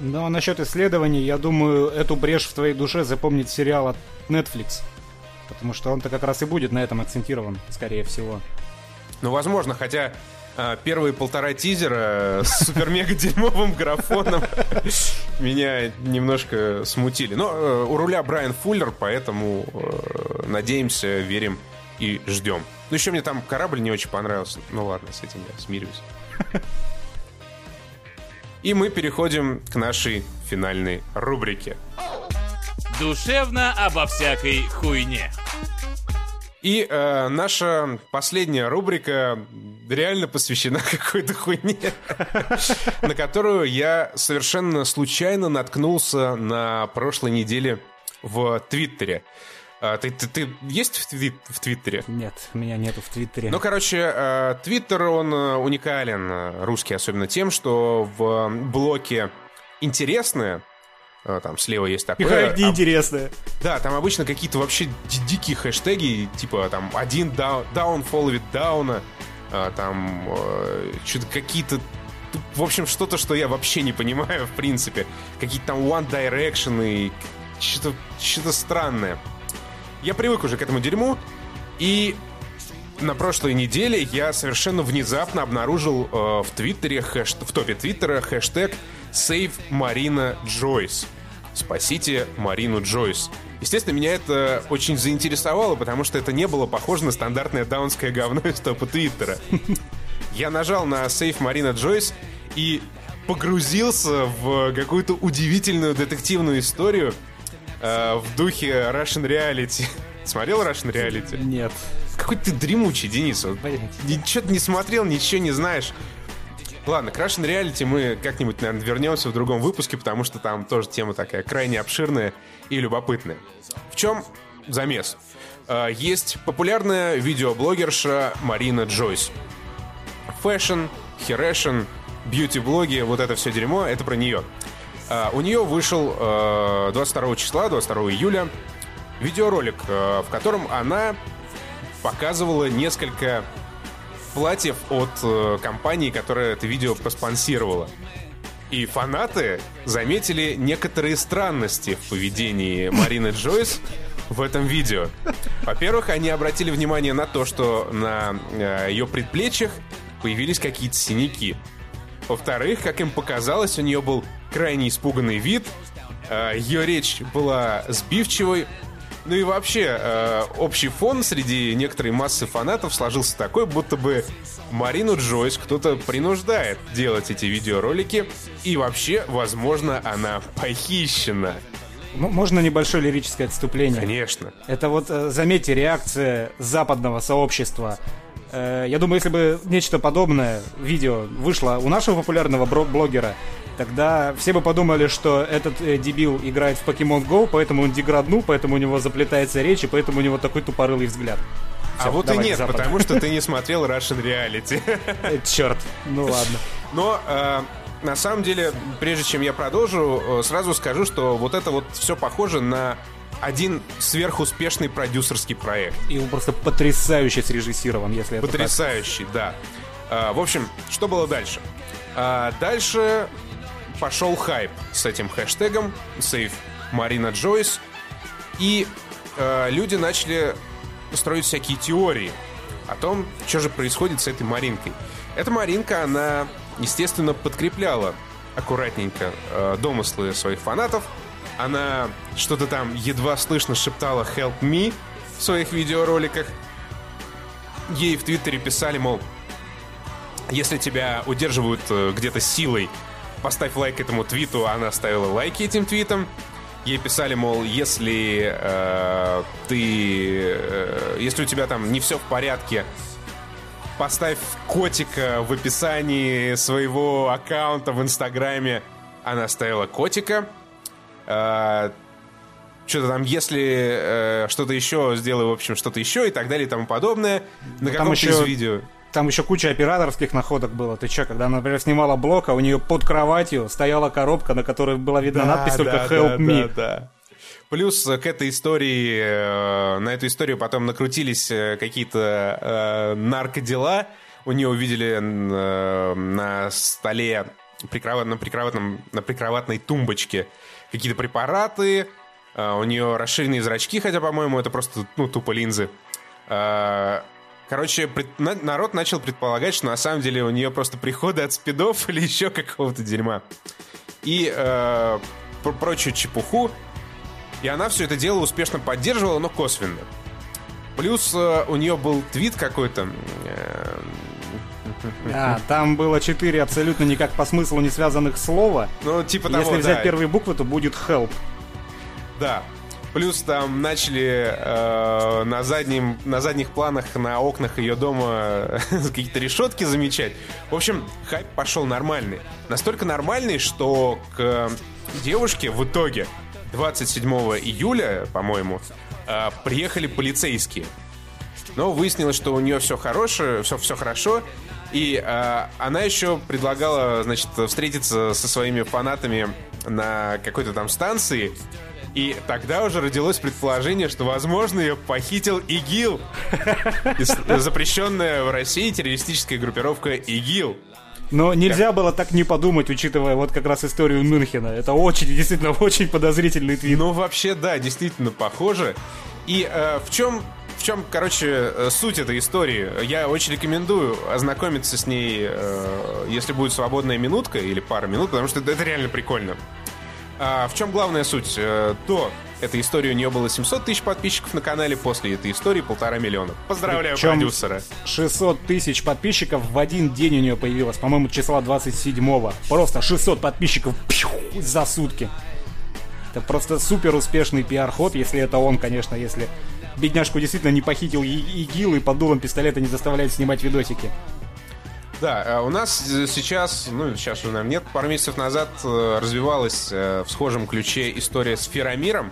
Ну, а насчет исследований, я думаю, эту брешь в твоей душе запомнит сериал от Netflix. Потому что он-то как раз и будет на этом акцентирован, скорее всего. Ну, возможно, хотя э, первые полтора тизера с <laughs> супер-мега-дерьмовым графоном <laughs> меня немножко смутили. Но э, у руля Брайан Фуллер, поэтому э, надеемся, верим и ждем. Ну, еще мне там корабль не очень понравился. Ну ладно, с этим я смирюсь. <laughs> И мы переходим к нашей финальной рубрике. Душевно обо всякой хуйне. И э, наша последняя рубрика реально посвящена <laughs> какой-то хуйне, <laughs> на которую я совершенно случайно наткнулся на прошлой неделе в Твиттере. А, ты, ты, ты есть в, твит, в Твиттере? Нет, меня нету в Твиттере. Ну, короче, э, Твиттер, он э, уникален, э, русский особенно тем, что в блоке «Интересное» там слева есть такое. Как неинтересное. А, да, там обычно какие-то вообще дикие хэштеги, типа там один down, down follow it down, там что-то какие-то в общем, что-то, что я вообще не понимаю, в принципе. Какие-то там One Direction и что-то что странное. Я привык уже к этому дерьму, и на прошлой неделе я совершенно внезапно обнаружил э, в Твиттере, хэш... в топе Твиттера хэштег Save Marina Joyce. Спасите Марину Джойс. Естественно, меня это очень заинтересовало, потому что это не было похоже на стандартное даунское говно <laughs> из топа Твиттера. Я нажал на Save Марина Джойс и погрузился в какую-то удивительную детективную историю, э, в духе Russian Reality. <laughs> Смотрел Russian Reality? Нет. Какой ты дремучий, Денис. Вот, ничего ты не смотрел, ничего не знаешь. Ладно, к Russian Reality мы как-нибудь, наверное, вернемся в другом выпуске, потому что там тоже тема такая крайне обширная и любопытная. В чем замес? Э, есть популярная видеоблогерша Марина Джойс. Fashion, херэшн, beauty-блоги, вот это все дерьмо, это про нее. А, у нее вышел 22 э, числа, 22 июля, видеоролик, э, в котором она показывала несколько платьев от э, компании, которая это видео проспонсировала. И фанаты заметили некоторые странности в поведении Марины Джойс в этом видео. Во-первых, они обратили внимание на то, что на ее предплечьях появились какие-то синяки. Во-вторых, как им показалось, у нее был крайне испуганный вид, э, ее речь была сбивчивой, ну и вообще, э, общий фон среди некоторой массы фанатов сложился такой, будто бы Марину Джойс кто-то принуждает делать эти видеоролики, и вообще, возможно, она похищена. Можно небольшое лирическое отступление? Конечно. Это вот, э, заметьте, реакция западного сообщества. Я думаю, если бы нечто подобное видео вышло у нашего популярного блогера, тогда все бы подумали, что этот э, дебил играет в Pokemon Go, поэтому он деграднул, поэтому у него заплетается речь, и поэтому у него такой тупорылый взгляд. А Всё, вот и нет, западу. потому что ты не <laughs> смотрел Russian Reality. Э, Черт, ну ладно. Но э, на самом деле, прежде чем я продолжу, э, сразу скажу, что вот это вот все похоже на один сверхуспешный продюсерский проект. И он просто потрясающе срежиссирован, если это так. Потрясающий, да. А, в общем, что было дальше? А, дальше пошел хайп с этим хэштегом Save Марина Джойс. И э, люди начали строить всякие теории о том, что же происходит с этой Маринкой. Эта Маринка, она, естественно, подкрепляла аккуратненько э, домыслы своих фанатов. Она что-то там едва слышно шептала «Help me» в своих видеороликах. Ей в Твиттере писали, мол, если тебя удерживают э, где-то силой, поставь лайк этому твиту, она ставила лайки этим твитам. Ей писали, мол, если э, ты, э, если у тебя там не все в порядке, поставь котика в описании своего аккаунта в Инстаграме. Она ставила котика. Э, что-то там, если э, что-то еще, сделай, в общем, что-то еще и так далее и тому подобное. На Ну, каком-то еще- из видео. Там еще куча операторских находок было. Ты че, когда она, например, снимала блок, а у нее под кроватью стояла коробка, на которой была видна надпись только да, «Help да, me». да, да. Плюс э, к этой истории, э, на эту историю потом накрутились э, какие-то э, наркодела. У нее увидели э, на столе, прикроват- на, прикроватном, на прикроватной тумбочке какие-то препараты. Э, у нее расширенные зрачки, хотя, по-моему, это просто ну, тупо линзы. Э, Короче, пред- на- народ начал предполагать, что на самом деле у нее просто приходы от спидов <laughs> или еще какого-то дерьма. И э, пр- прочую чепуху. И она все это дело успешно поддерживала, но косвенно. Плюс э, у нее был твит какой-то. э, А, там было четыре абсолютно никак по смыслу не связанных слова. ну, типа того, Если взять да. первые буквы, то будет help. Да. Плюс там начали э, на, заднем, на задних планах, на окнах ее дома <laughs> какие-то решетки замечать. В общем, хайп пошел нормальный. Настолько нормальный, что к девушке в итоге 27 июля, по-моему, э, приехали полицейские. Но выяснилось, что у нее все хорошее, все, все хорошо. И э, она еще предлагала, значит, встретиться со своими фанатами на какой-то там станции. И тогда уже родилось предположение, что, возможно, ее похитил ИГИЛ. Запрещенная в России террористическая группировка ИГИЛ. Но нельзя было так не подумать, учитывая вот как раз историю Мюнхена. Это очень, действительно, очень подозрительный твит. Ну, вообще, да, действительно похоже. И э, в чем, в чем, короче, э, суть этой истории? Я очень рекомендую ознакомиться с ней, э, если будет свободная минутка или пара минут, потому что это реально прикольно. А в чем главная суть? Э, До этой истории у нее было 700 тысяч подписчиков на канале, после этой истории полтора миллиона. Поздравляю Причем продюсера. 600 тысяч подписчиков в один день у нее появилось, по-моему, числа 27-го. Просто 600 подписчиков пью, за сутки. Это просто супер успешный пиар-ход, если это он, конечно, если бедняжку действительно не похитил И- ИГИЛ и под дулом пистолета не заставляет снимать видосики. Да, э, у нас э, сейчас, ну, сейчас уже, наверное, нет, пару месяцев назад э, развивалась в схожем ключе история с Феромиром,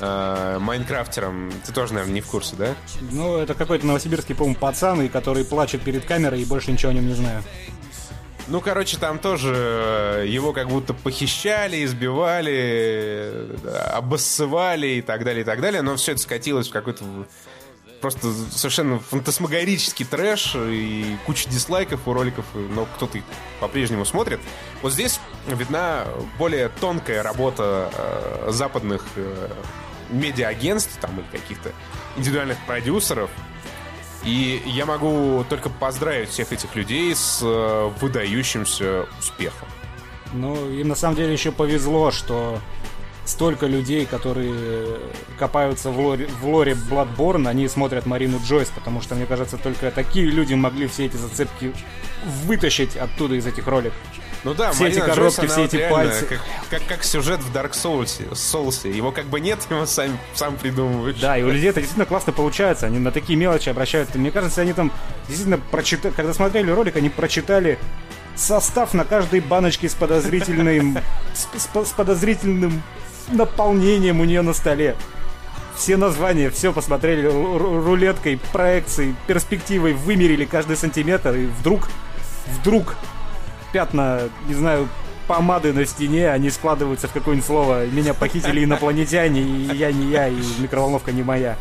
Майнкрафтером. Ты тоже, наверное, не в курсе, да? Ну, это какой-то новосибирский, по-моему, пацан, и который плачет перед камерой, и больше ничего о нем не знаю. Ну, короче, там тоже его как будто похищали, избивали, обоссывали и так далее, и так далее. Но все это скатилось в какой-то просто совершенно фантасмагорический трэш и куча дизлайков у роликов, но кто-то их по-прежнему смотрит. Вот здесь видна более тонкая работа э, западных э, медиа-агентств там, или каких-то индивидуальных продюсеров. И я могу только поздравить всех этих людей с э, выдающимся успехом. Ну, им на самом деле еще повезло, что столько людей, которые копаются в лоре, в лоре Bloodborne, они смотрят Марину Джойс, потому что, мне кажется, только такие люди могли все эти зацепки вытащить оттуда из этих роликов. Ну да, все Марина эти коробки, Джойс, все эти реально пальцы. Как, как, как сюжет в Dark Souls, Souls. Его как бы нет, <laughs> его сам, сам придумываешь. Да, и у людей это действительно классно получается. Они на такие мелочи обращаются. Мне кажется, они там действительно прочитали, когда смотрели ролик, они прочитали состав на каждой баночке с подозрительным, <laughs> с, с- с подозрительным наполнением у нее на столе. Все названия, все посмотрели ру- ру- рулеткой, проекцией, перспективой, вымерили каждый сантиметр, и вдруг, вдруг пятна, не знаю, помады на стене, они складываются в какое-нибудь слово «Меня похитили инопланетяне», и «Я не я», и «Микроволновка не моя».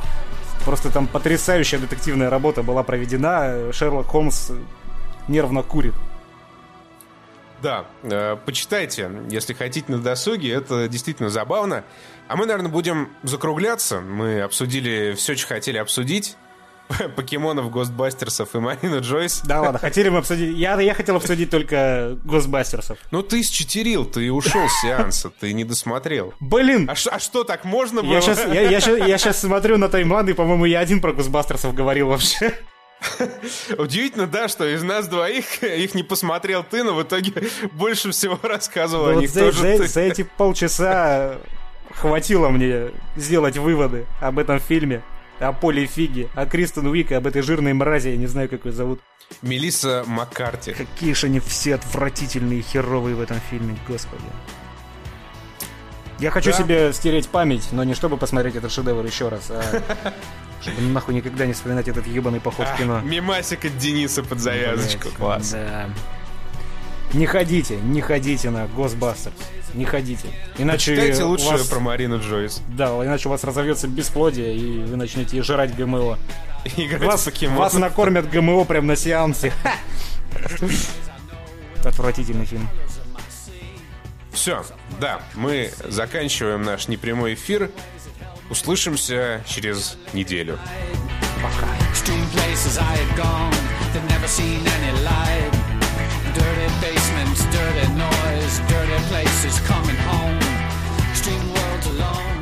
Просто там потрясающая детективная работа была проведена. Шерлок Холмс нервно курит. Да, э, почитайте, если хотите на досуге, это действительно забавно. А мы, наверное, будем закругляться. Мы обсудили все, что хотели обсудить. <laughs> Покемонов, Гостбастерсов и Марину Джойс. Да ладно, хотели мы обсудить... Я, я хотел обсудить только Госбастерсов. Ну ты счетерил, ты ушел с сеанса, ты не досмотрел. Блин! А, ш- а что, так можно было? Я сейчас, я, я, я щас смотрю на таймлайн, и, по-моему, я один про Госбастерсов говорил вообще. <laughs> Удивительно, да, что из нас двоих <laughs> их не посмотрел ты, но в итоге <laughs> больше всего рассказывал Да о вот них за, тоже за- ты. за эти полчаса хватило мне сделать выводы об этом фильме, о Поле Фиге, о Кристен Уик об этой жирной мрази, я не знаю, как ее зовут. Мелисса Маккарти. Какие же они все отвратительные и херовые в этом фильме, господи. Я хочу Да. себе стереть память, но не чтобы посмотреть этот шедевр еще раз, а <laughs> чтобы нахуй никогда не вспоминать этот ебаный поход в кино. Мимасик от Дениса под завязочку. Класс. Да. Не ходите, не ходите на Госбастерс. Не ходите. Иначе Читайте лучше вас- про Марину Джойс. Да, иначе у вас разовьется бесплодие, и вы начнете жрать ГМО. <laughs> Играть Вас, покемон. вас накормят ГМО прямо на сеансе. <laughs> Отвратительный фильм. Все, да, мы заканчиваем наш непрямой эфир. Услышимся через неделю. Пока. Dirty basements, dirty noise, dirty places coming home. Stream worlds alone.